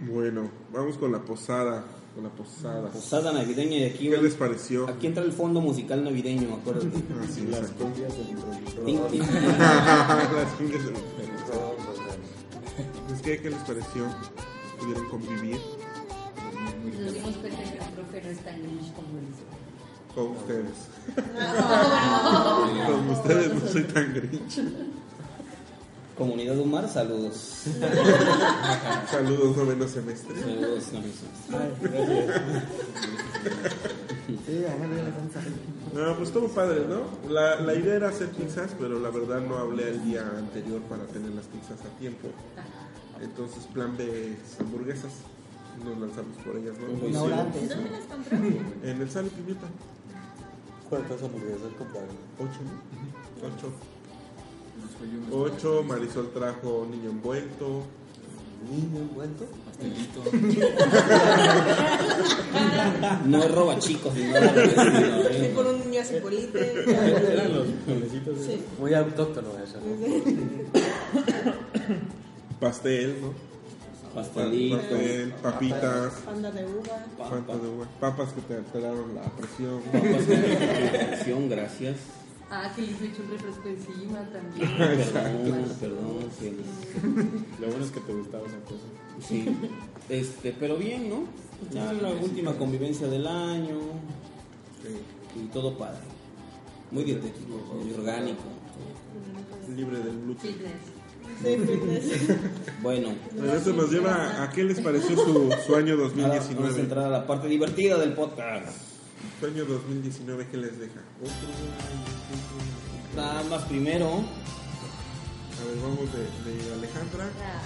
Bueno, vamos con la posada, con la posada. posada navideña y aquí, ¿Qué les pareció? aquí entra el fondo musical navideño, acuérdate. Ah, sí, Las exacto. cumbias del introductor. Las cumbias de los perros. Pues, ¿qué, ¿Qué les pareció? ¿Pudieron convivir Nos dimos cuenta que el profe no es tan grinch como. Con ustedes? Con ustedes no soy tan grinch. Comunidad Humar, saludos. Saludos, noveno semestre. Saludos, no, no, Ay, gracias. Sí. No, pues estuvo padre, ¿no? La, la idea era hacer pizzas, pero la verdad no hablé el día anterior para tener las pizzas a tiempo. Entonces, plan B es hamburguesas. Nos lanzamos por ellas, ¿no? Uy, Una sí. hora antes. ¿Dónde las compraron? En el Sal y Pimienta. ¿Cuántas hamburguesas compraron? Ocho, ¿no? Ocho. Ocho, Marisol trajo niño envuelto. ¿Niño envuelto? pastelito. No es roba chicos, ¿eh? por un niño así polite. Eran los. Sí. Muy autóctono eso, ¿no? Pastel, ¿no? Pastelito, Pastel, papitas, Panda de uva. papas de uva, papas que te alteraron la presión. papas con presión, gracias. Ah, que les eché un refresco encima también. Perdón, perdón. que- Lo bueno es que te gustaba esa cosa. Sí, este, pero bien, ¿no? Ya la última convivencia del año Sí, y todo padre. Muy dietético, muy orgánico. libre del gluten. Bueno, Pero eso nos lleva a qué les pareció su, su año ahora vamos a 2019. entrar a la parte divertida del podcast. Su año 2019, ¿qué les deja? Otro año. Nada más primero, A ver, vamos de, de Alejandra Ah,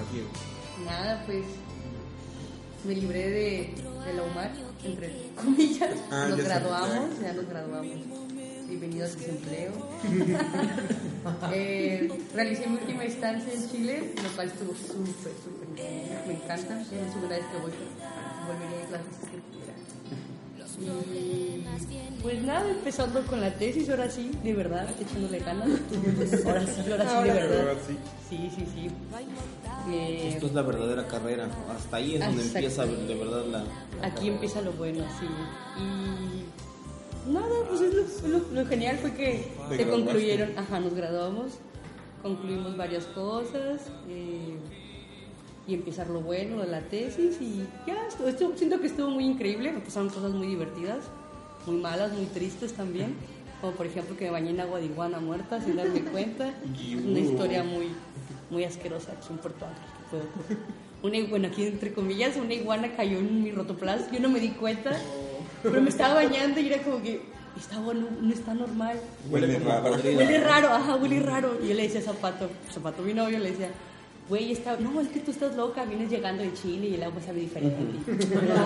a Diego. Nada, pues me libré de, de la UMAR, entre comillas. Ah, nos ya graduamos, ya nos graduamos. Bienvenido al desempleo. eh, realicé mi última estancia en Chile, lo cual estuvo súper, súper increíble. Me encanta. Es la segunda vez que voy. Volveré a clases que quiera. Y pues nada, empezando con la tesis, ahora sí, de verdad, echándole ganas. Ahora sí, ahora sí, de verdad. Ahora sí. Sí, sí, sí. Eh, esto es la verdadera carrera. Hasta ahí es donde empieza de verdad la. la Aquí carrera. empieza lo bueno, sí. Y nada, pues es lo, lo- lo genial fue que se graduaste. concluyeron, ajá, nos graduamos, concluimos varias cosas eh, y empezar lo bueno de la tesis y ya, estuvo- siento que estuvo muy increíble, me pasaron cosas muy divertidas, muy malas, muy tristes también, como por ejemplo que me bañé en agua de iguana muerta sin darme cuenta, es una historia muy, muy asquerosa aquí en Puerto Ángel. Una, bueno, aquí entre comillas, una iguana cayó en mi rotoplas, yo no me di cuenta Pero me estaba bañando y era como que, está bueno, no está normal. Huele raro. Huele raro, ajá, huele raro. Y yo le decía a Zapato, Zapato mi novio, le decía, güey, está, no, es que tú estás loca, vienes llegando de Chile y el agua sabe diferente. no, no.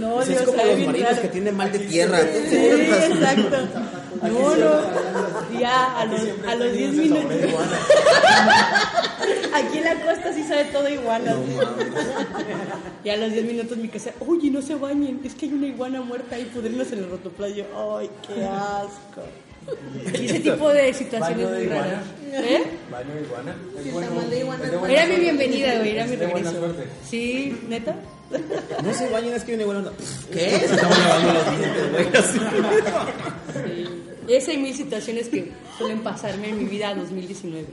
No, es Dios, como sabe los bien marinos raro. que tienen mal de tierra. Sí, exacto. No, no. Ya, a los, a los 10 minutos. Aquí en la costa sí sabe todo iguana. y a los 10 minutos mi casa, oye, no se bañen, es que hay una iguana muerta ahí pudriéndose en el rotoplayo. Ay, qué asco. Y ese tipo de situaciones muy iguana. raras. ¿Eh? Baño de iguana. Sí, bueno. de iguana. Era mi bienvenida, güey, era mi regreso. suerte. Sí, neta. No se bañen, es que viene bueno. ¿Qué? Se estaban lavando los dientes, güey. así. Sí. Esa y mil situaciones que suelen pasarme en mi vida 2019.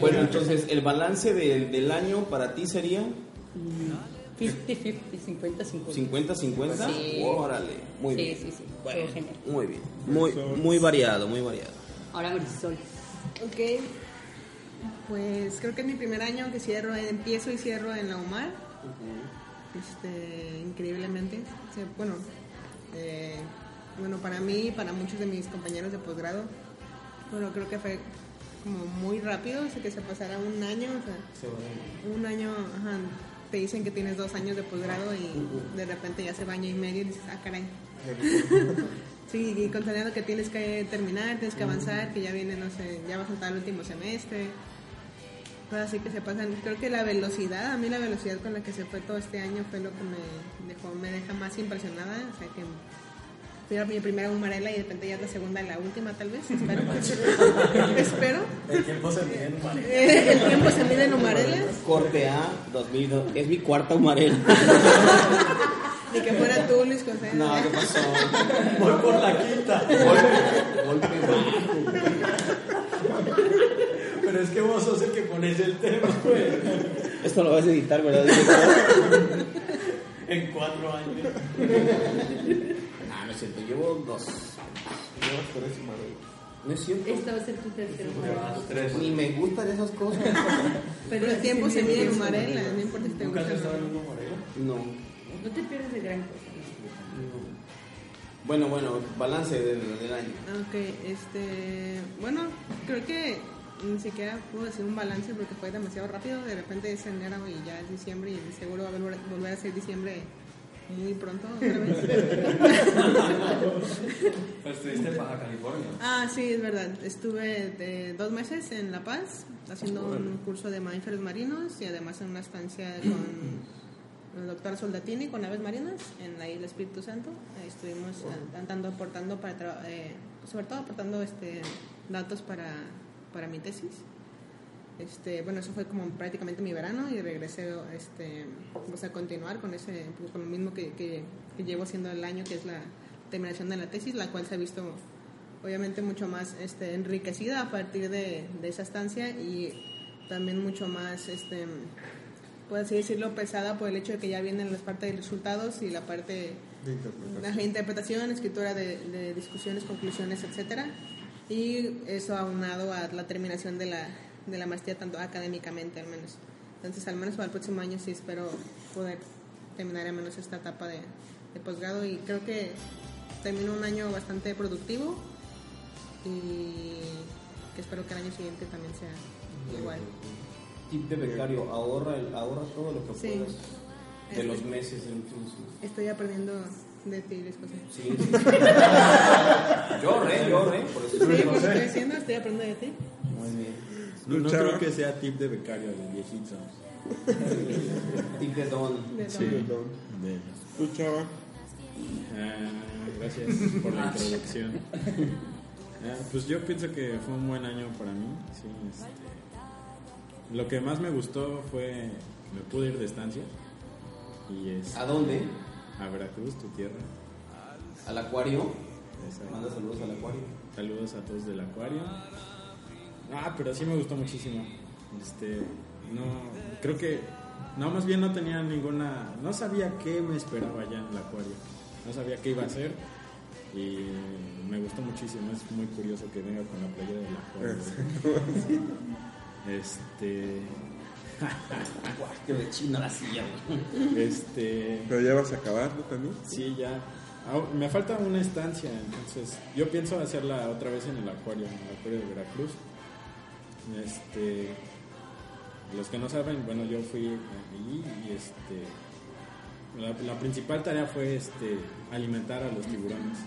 Bueno, entonces, el balance del, del año para ti sería 50-50, 50-50. 50-50. Sí. Órale, muy Sí, bien. sí, sí, Bueno, muy bien. Muy, muy variado, muy variado. Ahora Marisol. Ok. Pues creo que es mi primer año que cierro, empiezo y cierro en la UMAR. Este, increíblemente. Bueno, eh, bueno, para mí y para muchos de mis compañeros de posgrado, bueno, creo que fue como muy rápido, o sea, que se pasara un año, o sea, un año, ajá, te dicen que tienes dos años de posgrado y de repente ya se va año y medio y dices, ah, caray. Sí, y considerando que tienes que terminar, tienes que avanzar, que ya viene, no sé, ya vas a entrar al último semestre. Cosas así que se pasan. Creo que la velocidad, a mí la velocidad con la que se fue todo este año fue lo que me dejó, me deja más impresionada. O sea que fui a mi primera humarela y de repente ya es la segunda y la última tal vez, espero. espero. El tiempo se mide en humanidad. Eh, el tiempo se mide en humarelas. Corte A 2002. Es mi cuarta humarela. Ni que fuera tú, Luis José. No, ¿qué pasó? Voy por la quinta. Golpe. Pero es que vos sos el que pones el tema, güey. Esto lo vas a editar, ¿verdad? En cuatro años. Ah, no es cierto, llevo dos. No es cierto. Esta va a ser tu tercera. Tres. Ni me gustan esas cosas. Pero el tiempo se mide en humarelas, no importa si te ¿Nunca gusta. has o no. estado en? No. No te pierdes de gran cosa. Bueno, bueno, balance del, del año. Ok, este. Bueno, creo que ni siquiera puedo decir un balance porque fue demasiado rápido. De repente es enero y ya es diciembre y seguro va a volver, volver a ser diciembre muy pronto otra vez. Pues estuviste en Baja California. ah, sí, es verdad. Estuve de dos meses en La Paz haciendo un curso de mamíferos marinos y además en una estancia con el doctor Soldatini con aves marinas en la isla Espíritu Santo. Ahí estuvimos eh, andando aportando para tra- eh, sobre todo aportando este datos para, para mi tesis. Este, bueno, eso fue como prácticamente mi verano y regresé este, pues a continuar con ese pues, con lo mismo que, que, que llevo haciendo el año, que es la terminación de la tesis, la cual se ha visto obviamente mucho más este, enriquecida a partir de, de esa estancia y también mucho más, este, por así decirlo, pesada por el hecho de que ya vienen las partes de resultados y la parte De interpretación. la interpretación, escritura de, de discusiones, conclusiones, etcétera, y eso aunado a la terminación de la, de la maestría tanto académicamente al menos. Entonces, al menos para el próximo año sí espero poder terminar al menos esta etapa de, de posgrado y creo que termino un año bastante productivo y que espero que el año siguiente también sea igual. Tip de becario, ahorra, el- ahorra todo lo que Sí. puedas de los meses del último. Estoy aprendiendo de ti, Luis José. Sí. yo ahorré, yo ahorré, por eso. Sí, estoy haciendo, estoy aprendiendo de ti. Muy bien. No, no creo que sea tip de becario de viejito. Tip de don. De Sí. todo. De- ¿Tú, chava? Ah, gracias por la introducción. Ah, pues yo pienso que fue un buen año para mí. Sí, este, lo que más me gustó fue me pude ir de estancia y es ¿A dónde? a Veracruz, tu tierra. Al acuario. Exacto. Manda saludos al acuario. Saludos a todos del acuario. Ah, pero sí me gustó muchísimo. Este, no, creo que, no, más bien no tenía ninguna, no sabía qué me esperaba ya en el acuario. No sabía qué iba a hacer y me gustó muchísimo. Es muy curioso que venga con la playera del acuario. Este, Guau, qué rechina la silla, güey. Este, Pero ya vas a acabar, ¿no? También. sí, ya. Me falta una estancia, entonces yo pienso hacerla otra vez en el acuario, en el acuario de Veracruz. Este, los que no saben, bueno, yo fui allí y este, la, principal tarea fue este, alimentar a los tiburones.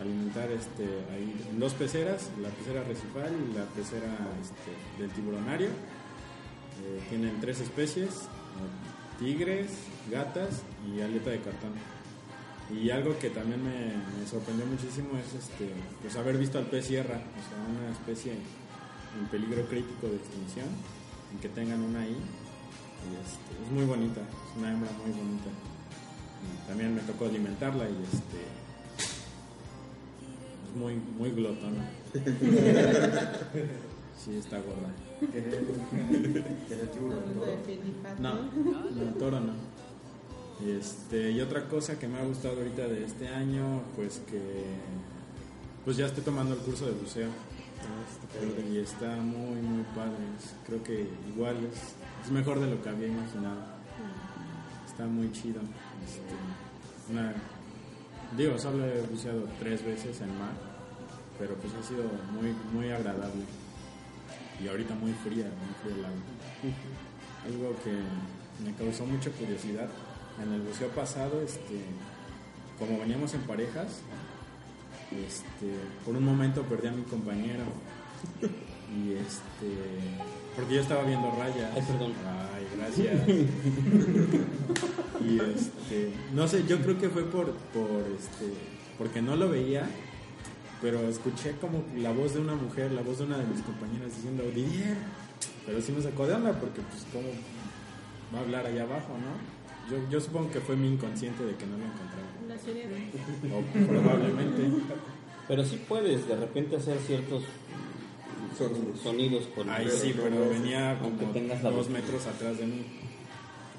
Alimentar este, dos peceras, la pecera recifal y la pecera este, del tiburonario. Eh, tienen tres especies, tigres, gatas y aleta de cartón. Y algo que también me, me sorprendió muchísimo es este, pues haber visto al pez sierra, o sea, una especie en peligro crítico de extinción, en que tengan una ahí. Y este, es muy bonita, es una hembra muy bonita. Y también me tocó alimentarla y este es muy, muy glotona. Sí, está gorda. No, no, toro no. Y, este, y otra cosa que me ha gustado ahorita de este año, pues que pues ya estoy tomando el curso de buceo. Está muy, muy padre. Creo que igual es, es mejor de lo que había imaginado. Está muy chido. Este, una- digo, solo he buceado tres veces en mar, pero pues ha sido muy, muy agradable. Y ahorita muy fría, muy fría el agua. Algo que me causó mucha curiosidad. En el buceo pasado, este, como veníamos en parejas, este, por un momento perdí a mi compañero. Y este, porque yo estaba viendo rayas. Ay, perdón. Ay, gracias. y este, no sé, yo creo que fue por, por este, porque no lo veía, pero escuché como la voz de una mujer, la voz de una de mis compañeras diciendo, Didier, pero sí me sacó de onda porque pues cómo va a hablar allá abajo, ¿no? Yo, yo supongo que fue mi inconsciente de que no lo encontraba. La sirena. O probablemente. Pero sí puedes de repente hacer ciertos Sonidos. sonidos con Ahí sí, pero venía como tengas dos metros atrás de mí.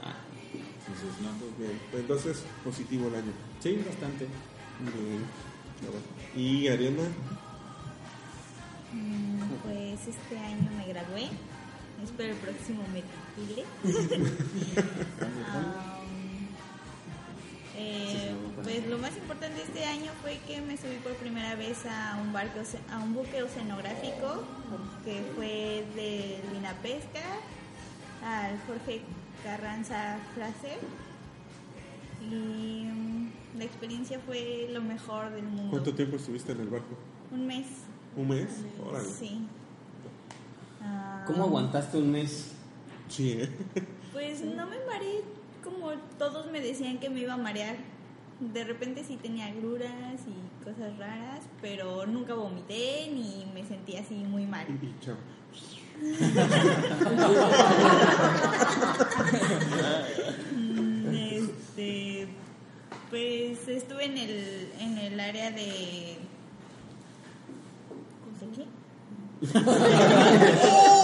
Ah, Entonces, no. Bien, entonces positivo el año. Sí, bastante. Bien. ¿Y Ariana? Mm, Pues este año me gradué. Espero el próximo me titule. Eh, pues lo más importante este año fue que me subí por primera vez a un barco, a un buque oceanográfico que fue de Lina Pesca al Jorge Carranza Fraser y mm, la experiencia fue lo mejor del mundo. ¿Cuánto tiempo estuviste en el barco? Un mes. ¿Un mes? Órale. Sí. Ah, ¿Cómo aguantaste un mes? Sí, ¿eh? Pues no me mareé como todos me decían que me iba a marear. De repente sí tenía agruras y cosas raras, pero nunca vomité ni me sentí así muy mal. Y chao. Mm, Este, pues estuve en el, en el área de... ¿De qué?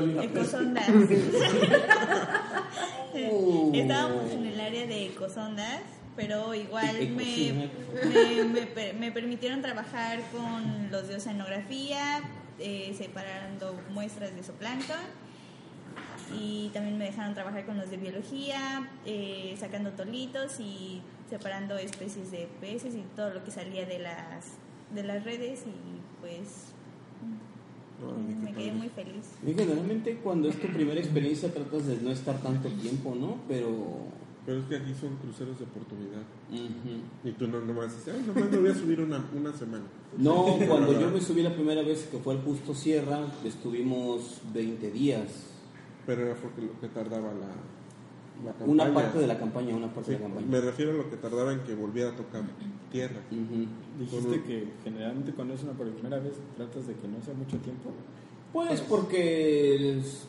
De- Un saludo a Lina Ecosondas. Estábamos en el área de ecosondas, pero igual me, me, me permitieron trabajar con los de oceanografía, eh, separando muestras de zooplancton. Y también me dejaron trabajar con los de biología, eh, sacando tolitos y separando especies de peces y todo lo que salía de las, de las redes. Y pues Me quedé muy feliz. Y generalmente cuando es tu primera experiencia tratas de no estar tanto tiempo, ¿no? Pero... Pero es que aquí son cruceros de oportunidad. Y tú no nomás dices, ay, nomás me voy a subir una, una semana. No, cuando yo me subí la primera vez que fue al Justo Sierra, estuvimos 20 días. Pero era porque lo que tardaba la, la campaña. Una parte de la campaña, una parte Sí, de la campaña. me refiero a lo que tardaba en que volviera a tocar tierra. Ujú. Dijiste que generalmente cuando es una por primera vez tratas de que no sea mucho tiempo. Pues porque es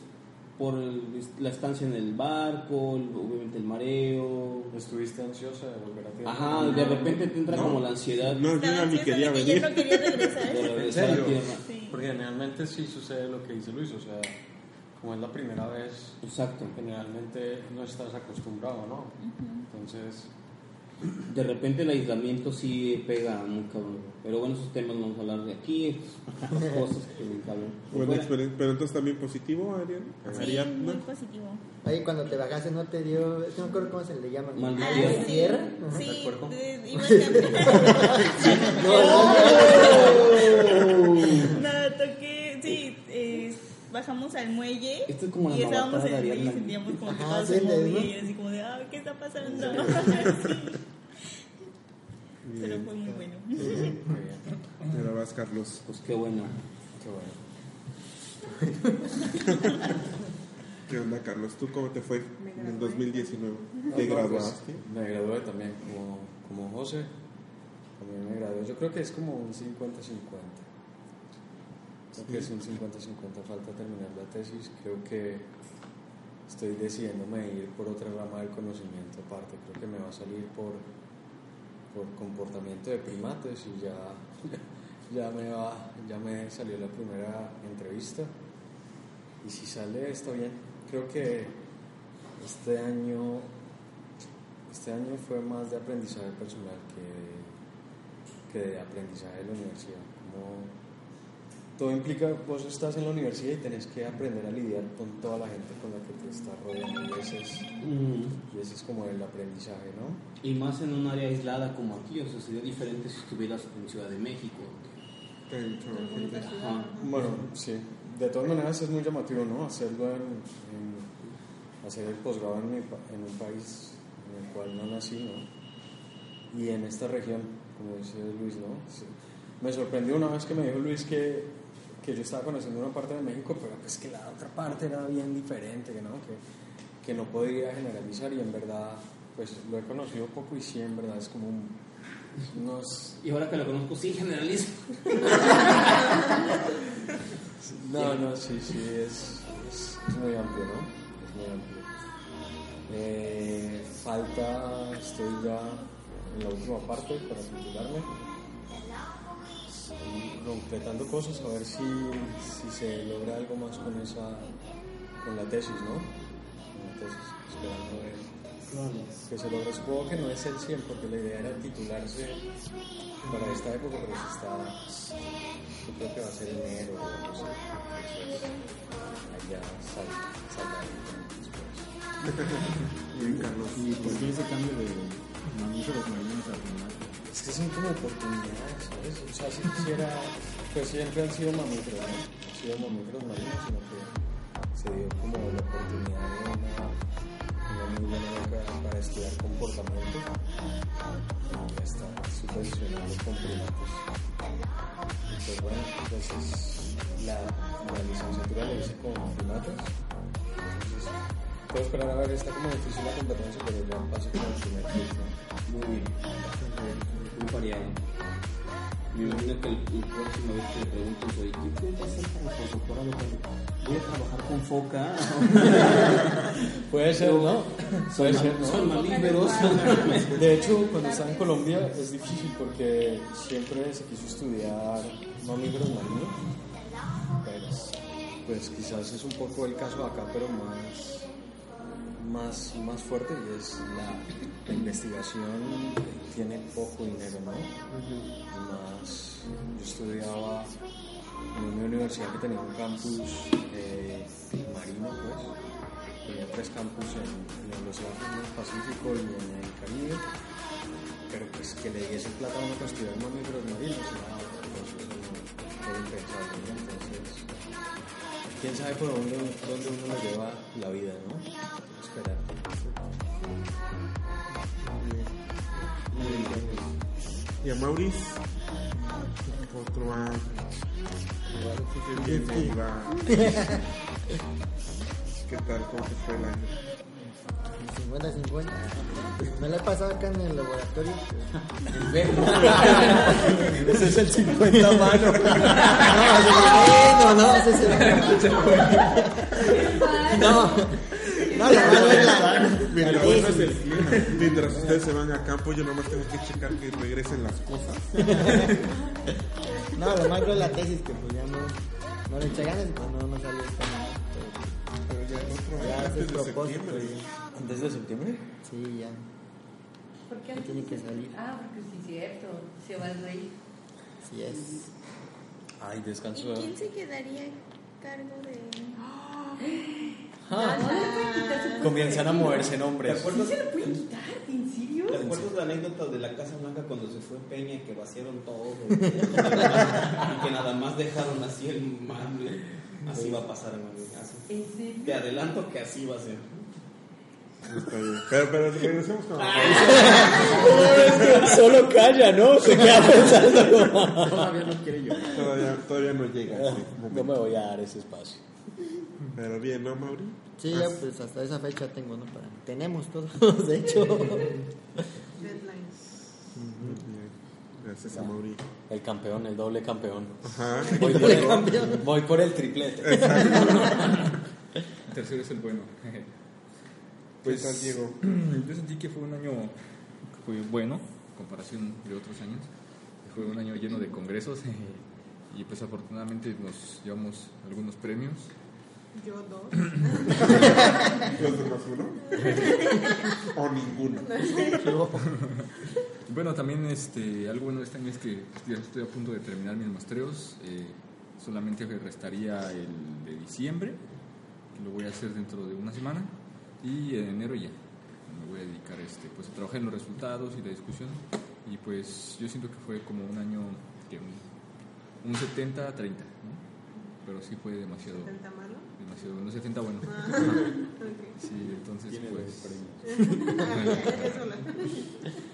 por el- la estancia en el barco, el- obviamente el mareo. ¿Estuviste ansiosa de volver a tierra? Ajá, de repente te entra No. como la ansiedad No, yo ni quería de que venir. ya no quería de regresar. regresar a serio? tierra. Sí. Porque generalmente sí sucede lo que dice Luis, o sea, como es la primera vez, Exacto. generalmente no estás acostumbrado, ¿no? Entonces, de repente el aislamiento sí pega muy cabrón. Pero bueno, esos temas no vamos a hablar de aquí, cosas que me cabrón. Buena experiencia. Pero entonces también positivo, Ariel. Sí, Ariadna. muy positivo. Ahí cuando te bajaste no te dio, no me acuerdo cómo se le llama. Mal Ah, Tierra. sí, sí, de- iba a No, toqué, sí, eh, bajamos al muelle Esto es como la y estábamos en de y Ariadna. sentíamos como que todo se movía y así como de, ah, ¿qué está pasando? Sí, pero fue muy bueno. Mira, vas, Carlos. Pues qué bueno. Qué bueno. ¿Qué onda, Carlos? ¿Tú cómo te fue Me en el 2019? No, ¿Te no, pues, graduaste? me gradué también, como, como José. También me gradué. Yo creo que es como un 50-50. Creo que es un 50-50. Falta terminar la tesis. Creo que estoy decidiéndome ir por otra rama del conocimiento aparte. Creo que me va a salir por, por comportamiento de primates y ya, ya, me va, ya me salió la primera entrevista. Y si sale, está bien. Creo que este año, este año fue más de aprendizaje personal que, que de aprendizaje de la universidad. Todo implica, vos estás en la universidad y tenés que aprender a lidiar con toda la gente con la que te estás rodeando. Y ese es, y ese es como el aprendizaje, ¿no? Y más en un área aislada como aquí, o sea, sería diferente si estuvieras en Ciudad de México. Ajá. Bueno, sí. De todas maneras es muy llamativo, ¿no? Hacerlo en, en- hacer el posgrado en, en un país en el cual no nací, ¿no? Y en esta región, como dice Luis, ¿no? Sí. Me sorprendió una vez que me dijo Luis que, que yo estaba conociendo una parte de México, pero pues que la otra parte era bien diferente, ¿no? Que, que no podía generalizar y en verdad, pues lo he conocido poco y sí, en verdad es como un, unos Y ahora que lo conozco, sí, generalismo. No, no, sí, sí, es, es, es muy amplio, ¿no? Es muy amplio. Eh, falta, estoy ya en la última parte para titularme. Completando cosas, a ver si, si se logra algo más con esa, con la tesis, ¿no? Con esperando que se logre. Supongo que no es el 100 porque la idea era titularse para esta época, pero se está, yo creo que va a ser enero o así. Entonces, allá después. Carlos. ¿Y por qué ese cambio de mamíferos marinos? Es que son como oportunidades, ¿sabes? O sea, si quisiera, pues siempre han sido mamíferos, ¿no? Han sido mamíferos marinos, sino que se dio como la oportunidad de una, una muy buena beca para estudiar comportamiento y ya está subvencionando con primates. Entonces, bueno, entonces la, la licenciatura la hice con primates. Entonces, puedo esperar a ver, está como difícil la competencia, pero ya pasé como el primer filtro. Muy bien. Muy variado. Me imagino que el, el próximo vez que le pregunto soy, ¿qué puedes hacer para postdoctorado? Voy a trabajar con foca. Puede ser, ¿no? Puede ser, Son ¿no? mamíferos. De hecho, cuando estaba en Colombia es difícil porque siempre se quiso estudiar mamíferos marinos. Pues, pues quizás es un poco el caso acá, pero más, más, más fuerte y es la, la investigación tiene poco dinero, ¿no? Más, yo estudiaba en una universidad que tenía un campus eh, marino, pues. Tenía tres campus en, en el Océano Pacífico y en el Caribe. Pero pues que le diese plata a uno para estudiar mamíferos marinos, era impensable, ¿no? Entonces, quién sabe por dónde, dónde uno lo lleva la vida, ¿no? Esperar. Y a Maurice, otro año. Que viene. ¿Qué tal? ¿Cómo te fue el año? 50-50. Me la he pasado acá en el laboratorio. Ese es el 50 mano. No, no, ese es el. No, no, la mano es la. Mientras, ustedes se van a campo, yo nomás tengo que checar que regresen las cosas. No, lo malo es la tesis que pues ya no, no le eché ganas pues no, no salió esta nada. Pero ya otro Ya antes de propósito. septiembre. ¿Antes de septiembre? Sí, ya. ¿Por qué que tiene que salir. Ah, porque sí es cierto, se va el rey. Así es. Ay, ¿Y descanso. quién se quedaría a cargo de.? Ah, no le pueden quitar su Comienzan a moverse ¿Te nombres. acuerdas? ¿Sí se lo pueden quitar? ¿En serio? ¿Te acuerdas la anécdota de la Casa Blanca cuando se fue Peña y que vaciaron todo? y que nada más dejaron así el mame. Así va a pasar, hermano. ¿En serio? Te adelanto que así va a ser. Está bien. Pero, pero regresemos con Solo calla, ¿no? Se queda pensando. Todavía no quiere llorar. todavía, todavía no llega. No me voy a dar ese espacio. Pero bien, ¿no, Mauri? Sí, ya pues hasta esa fecha tengo, ¿no? Para... Tenemos todos, de hecho. Deadlines. Muy bien. Gracias a Mauri. El campeón, el doble campeón. Ajá. Voy por el, voy por el triplete. El tercero es el bueno. Pues, tal, Diego? yo sentí que fue un año que fue bueno, en comparación de otros años. Fue un año lleno de congresos y pues afortunadamente nos llevamos algunos premios. Yo dos. ¿Los demás uno? ¿O ninguno? Bueno, también este, algo bueno de este año es que ya estoy a punto de terminar mis mastreos. eh, solamente me restaría el de diciembre, que lo voy a hacer dentro de una semana, y en enero ya. Me voy a dedicar este, pues, a trabajar en los resultados y la discusión. Y pues yo siento que fue como un año, que un, un 70 a 30, ¿no? pero sí fue demasiado, ¿Tanta malo? Demasiado, no 70 bueno. Sí, entonces pues...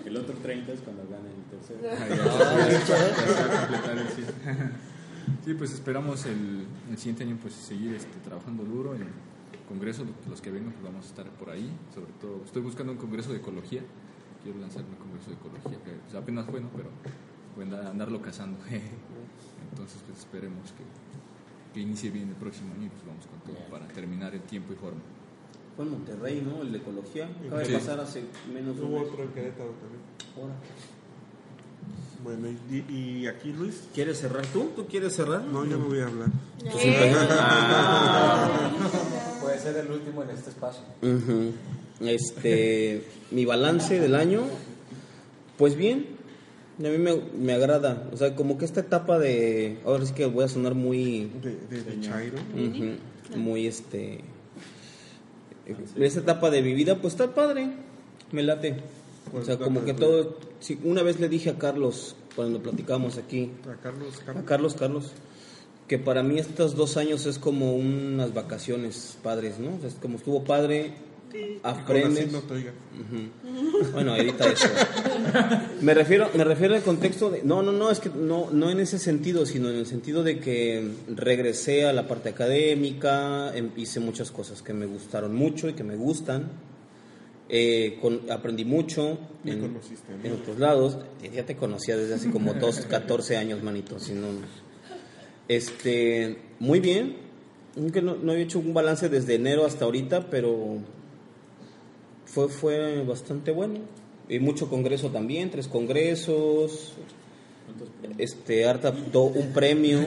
El otro 30 es cuando gana el tercero. Ah, ya, ya. Sí, pues esperamos el, el siguiente año pues seguir este, trabajando duro en congresos, los que vengan pues vamos a estar por ahí, sobre todo estoy buscando un congreso de ecología, quiero lanzarme un congreso de ecología, que pues, apenas bueno, pero voy a andar- andarlo cazando. Entonces pues esperemos que, que inicie bien el próximo año y pues vamos con todo para terminar en tiempo y forma. Fue en Monterrey, ¿no? El de ecología. Acaba de Sí. pasar hace menos de un Hubo mes. otro en Querétaro también. Ahora. Bueno, y, y aquí Luis? ¿Quieres cerrar tú? ¿Tú quieres cerrar? No, yo no voy a hablar. Puede ser el último en este espacio. Este, mi balance del año, pues bien, a mí me, me agrada. O sea, como que esta etapa de, ahora sí que voy a sonar muy, De, de, de Chairo. muy este, esta etapa de mi vida, pues está padre, me late. O sea, como que todo, sí, una vez le dije a Carlos, cuando platicamos aquí, A Carlos a Carlos. Carlos, Carlos, que para mí estos dos años es como unas vacaciones padres, ¿no? O sea, es como estuvo padre, aprendes. No te oiga. Bueno, edita eso. Me refiero, me refiero al contexto de, no, no, no, es que no, no en ese sentido, sino en el sentido de que regresé a la parte académica, em- hice muchas cosas que me gustaron mucho y que me gustan. Eh, con- aprendí mucho Me en, conociste, ¿no? en otros lados. Ya te conocía desde hace como dos, 14 años, manito. Si no, este, muy bien. Aunque no, no había hecho un balance desde enero hasta ahorita, pero fue, fue bastante bueno. Y mucho congreso también, tres congresos, este, harta, un premio,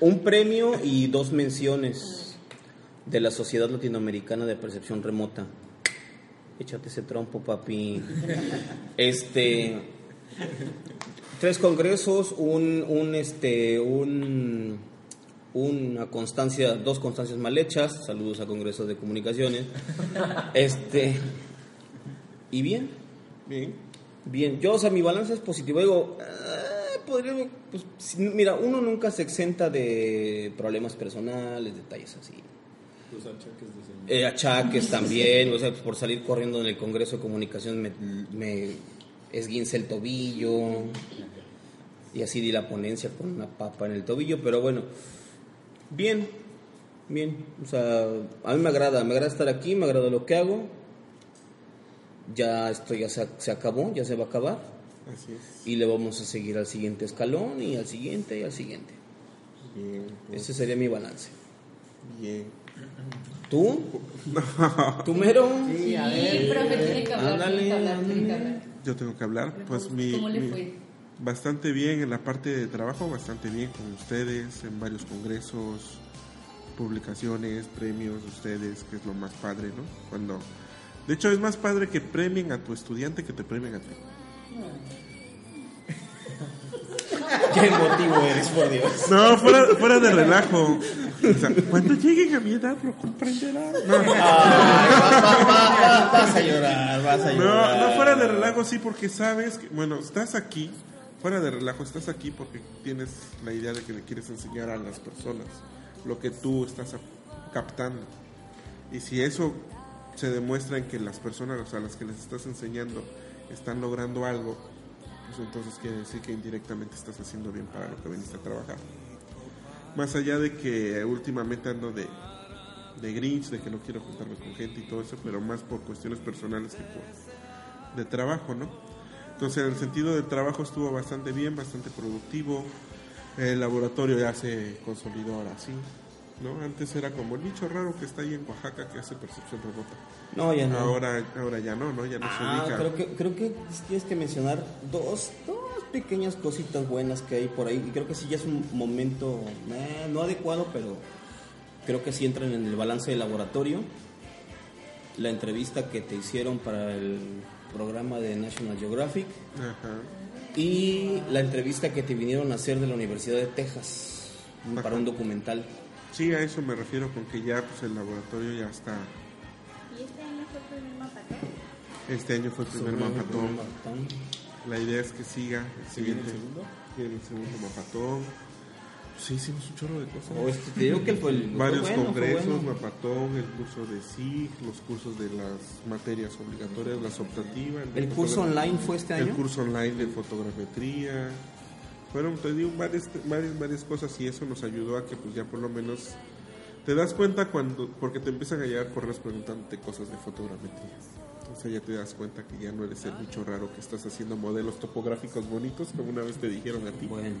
un premio y dos menciones de la Sociedad Latinoamericana de Percepción Remota. Échate ese trompo, papi. Este, tres congresos, un, un este, un, una constancia, dos constancias mal hechas. Saludos a Congreso de Comunicaciones. Este, y bien, Bien. bien. Yo, o sea, mi balance es positivo. Digo, ah, podría, pues, mira, uno nunca se exenta de problemas personales, detalles así. Tus achaques de. Eh, achaques también, o sea, pues, por salir corriendo en el Congreso de Comunicación me, me esguince el tobillo y así di la ponencia con una papa en el tobillo, pero bueno, bien, bien, o sea, a mí me agrada, me agrada estar aquí, me agrada lo que hago, ya esto ya se, se acabó, ya se va a acabar Así es. y le vamos a seguir al siguiente escalón y al siguiente y al siguiente. Bien. Ese sería mi balance. Bien. ¿Tú? ¿Tú mero? Sí, profe, tiene que hablar, Ándale, tiene que hablar, tiene que ándale. hablar. Yo tengo que hablar. Pues mi, ¿Cómo le mi- fue? bastante bien en la parte de trabajo, bastante bien con ustedes en varios congresos, publicaciones, premios de ustedes, que es lo más padre, ¿no? Cuando De hecho, es más padre que premien a tu estudiante que te premien a ti. Qué emotivo eres, por Dios. No, fuera, fuera de relajo. O sea, cuando lleguen a mi edad lo comprenderán. No, Ay, va- va- va- va- vas a llorar, vas a llorar. no, no fuera de relajo, sí, porque sabes que, bueno, estás aquí, fuera de relajo, estás aquí porque tienes la idea de que le quieres enseñar a las personas lo que tú estás captando. Y si eso se demuestra que las personas a las que les estás enseñando están logrando algo, pues entonces quiere decir que indirectamente estás haciendo bien para lo que viniste a trabajar. Más allá de que últimamente ando de, de Grinch, de que no quiero juntarme con gente y todo eso, pero más por cuestiones personales que por de trabajo, ¿no? Entonces, en el sentido del trabajo estuvo bastante bien, bastante productivo. El laboratorio ya se consolidó ahora sí, ¿no? Antes era como el bicho raro que está ahí en Oaxaca que hace percepción remota. No, ya no. Ahora, ahora ya no, ¿no? Ya no Ah, se ubica. creo que, creo que tienes que mencionar dos, dos pequeñas cositas buenas que hay por ahí. Y creo que sí ya es un momento eh, no adecuado, pero creo que sí entran en el balance del laboratorio. La entrevista que te hicieron para el programa de National Geographic Ajá. y la entrevista que te vinieron a hacer de la Universidad de Texas para un documental. Sí, a eso me refiero con que ya pues el laboratorio ya está. ¿Y este año fue el primer mapatón? Este año fue el primer el mapatón. La idea es que siga el siguiente. Viene el segundo mapatón. Sí, hicimos un chorro de cosas. O este, te digo que fue el fue Varios bueno, congresos, bueno. mapatón, el curso de SIG, los cursos de las materias obligatorias, las optativas. ¿El curso fotogra- online fue este El año? curso online de fotogrametría. Fueron, te digo, varias, varias, varias cosas y eso nos ayudó a que pues ya por lo menos te das cuenta cuando, porque te empiezan a llegar correos preguntándote cosas de fotogrametría. O sea, ya te das cuenta que ya no eres el bicho raro que estás haciendo modelos topográficos bonitos como una vez te dijeron a ti. Bueno,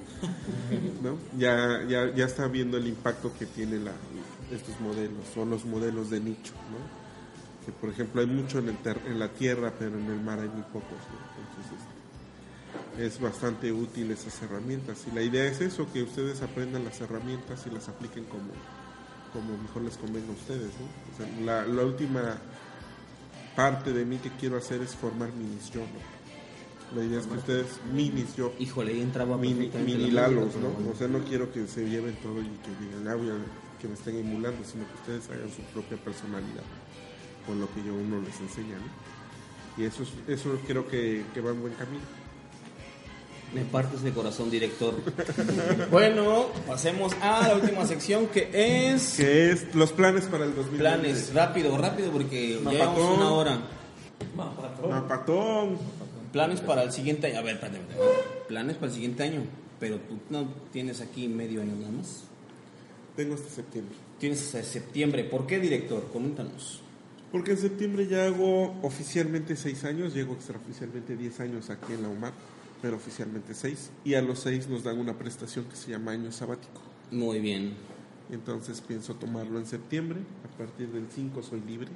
¿no? Ya, ya, ya está viendo el impacto que tiene la, estos modelos, son los modelos de nicho, ¿no? Que por ejemplo hay mucho en, el ter- en la tierra, pero en el mar hay muy pocos, ¿no? Entonces este, es bastante útil esas herramientas y la idea es eso, que ustedes aprendan las herramientas y las apliquen como, como mejor les convenga a ustedes, ¿no? O sea, la, la última parte de mí que quiero hacer es formar minis yo, ¿no? La idea es que ustedes minis yo híjole, ahí entraba mini, mini lalos, ¿no? bueno. O sea, no quiero que se lleven todo y que digan, ah, voy a- que me estén emulando, sino que ustedes hagan su propia personalidad con lo que yo uno les enseña, ¿no? Y eso, es- eso creo que, que va en buen camino. Me partes de corazón, director. bueno, pasemos a la última sección que es Que es los planes para el 2020. planes. Rápido, rápido, porque Mapatón. llevamos una hora. Mapatón. Planes para el siguiente año. A ver, espérate, espérate. Planes para el siguiente año. Pero tú no tienes aquí medio año nada más. Tengo hasta septiembre. Tienes hasta septiembre. ¿Por qué, director? Coméntanos. Porque en septiembre ya hago oficialmente seis años, llego extraoficialmente 10 años aquí en la UMAR, pero oficialmente seis. Y a los seis nos dan una prestación que se llama año sabático. Muy bien. Entonces pienso tomarlo en septiembre. A partir del 5 soy libre.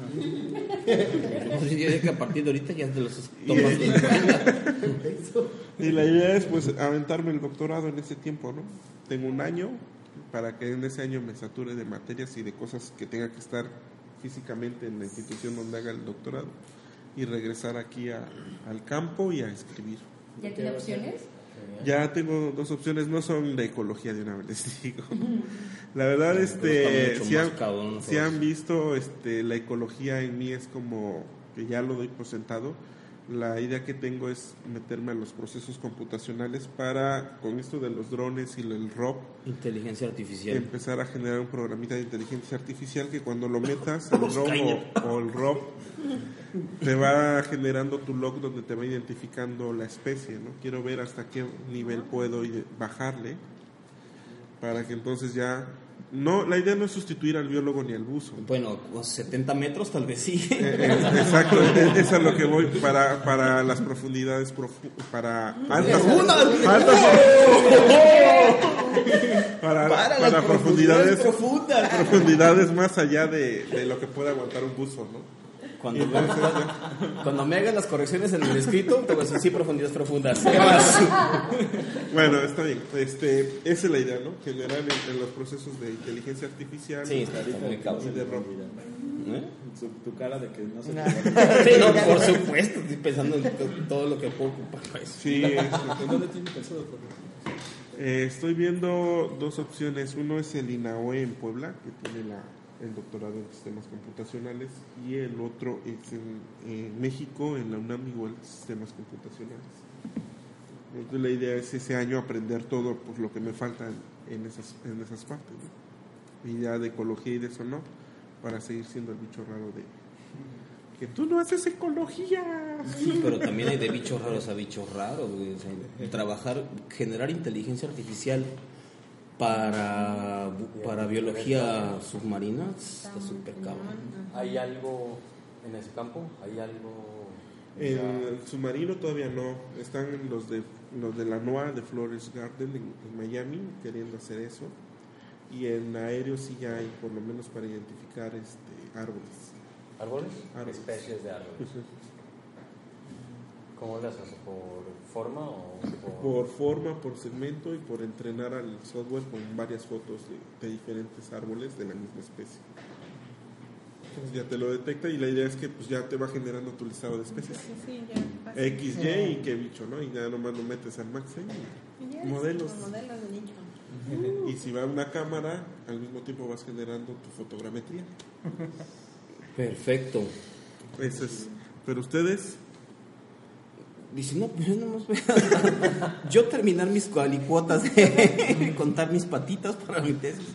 Yo diría que a partir de ahorita ya te los. Y la idea es pues aventarme el doctorado en ese tiempo, ¿no? Tengo un año para que en ese año me sature de materias y de cosas que tenga que estar físicamente en la institución donde haga el doctorado y regresar aquí a- al campo y a escribir. ¿Ya tiene opciones? Ya tengo dos opciones, no son de ecología de una vez les digo. La verdad, Pero este, si han, cabrón, si han visto, este, la ecología en mí es como que ya lo doy por sentado. La idea que tengo es meterme a los procesos computacionales para, con esto de los drones y el ROP, Inteligencia artificial. empezar a generar un programita de inteligencia artificial que cuando lo metas, el ROP o, o el ROP, te va generando tu log donde te va identificando la especie, ¿no? Quiero ver hasta qué nivel puedo bajarle para que entonces ya... No, la idea no es sustituir al biólogo ni al buzo. Bueno, con 70 metros tal vez sí. Eh, eh, Exacto, es a lo que voy para, para las profundidades, profu- para altas, altas para, Para para las profundidades, profundidades profundas. profundidades más allá de, de lo que puede aguantar un buzo, ¿no? Cuando, cuando me hagas las correcciones en el escrito, te voy a decir sí, profundidades profundas. ¿Qué más? Bueno, está bien. Este, esa es la idea, ¿no? Generar en, en los procesos de inteligencia artificial Sí, está, está muy y de ROP. ¿Eh? tu cara de que no se Nah. Sí, no, por supuesto, estoy pensando en to- todo lo que puedo ocupar para eso. Sí, ¿En dónde tiene pensado? Jorge? eh, estoy viendo dos opciones. Uno es el INAOE en Puebla, que tiene la, el doctorado en sistemas computacionales, y el otro es en, en México, en la UNAM, igual sistemas computacionales. Entonces la idea es ese año aprender todo pues, lo que me falta en esas, en esas partes. ¿no? Y ya de ecología y de eso no, para seguir siendo el bicho raro de que tú no haces ecología. Sí, pero también hay de bichos raros a bichos raros. O sea, trabajar, generar inteligencia artificial para, para biología submarina está súper cabrón. ¿Hay algo en ese campo? ¿Hay algo En el submarino todavía no. Están los de los de la NOAA de Flores Garden en, en Miami queriendo hacer eso. Y en aéreo sí ya hay, por lo menos para identificar este, árboles. árboles? Árboles. Especies de árboles. ¿Cómo las hace? ¿Por forma o por...? Por forma, por segmento y por entrenar al software con varias fotos de, de diferentes árboles de la misma especie. Entonces ya te lo detecta y la idea es que pues ya te va generando tu listado de especies. Sí, sí, ya pasa. X, Y y qué bicho, ¿no? Y ya nomás lo metes al Max ahí Y ya, modelos. modelos de nicho. y si va una cámara, al mismo tiempo vas generando tu fotogrametría. Perfecto. Eso es. Pero ustedes, Dice, no, pues yo nomás voy a- Yo terminar mis cualicuotas, contar mis patitas para mi tesis.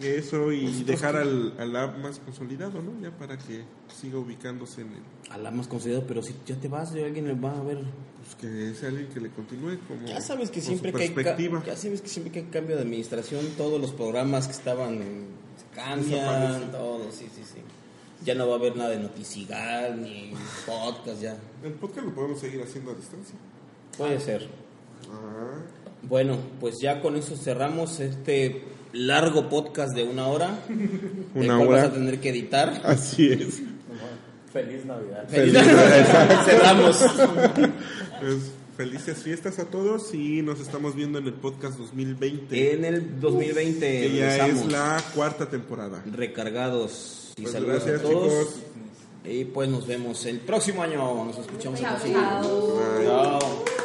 eso y Nosotros dejar qué- al, al app más consolidado, ¿no? Ya para que siga ubicándose en el. A la más considerado, pero si ya te vas, ya alguien le va a ver. Pues que sea alguien que le continúe como. Ya sabes que siempre que hay ya sabes que siempre que hay cambio de administración, todos los programas que estaban se cambian, Desaparecen. todo, sí, sí, sí. Ya no va a haber nada de noticigal ni podcast ya. El podcast lo podemos seguir haciendo a distancia. Puede ser. Ah, Bueno, pues ya con eso cerramos este largo podcast de una hora. Una hora. vas a tener que editar. así es. Feliz Navidad. Cerramos. Pues, felices fiestas a todos y nos estamos viendo en el podcast 2020. En el 2020 que ya es la cuarta temporada. recargados. Y Pues saludos gracias, a todos. chicos. Y pues nos vemos el próximo año. Nos escuchamos el próximo año. chao. Bye. Chao.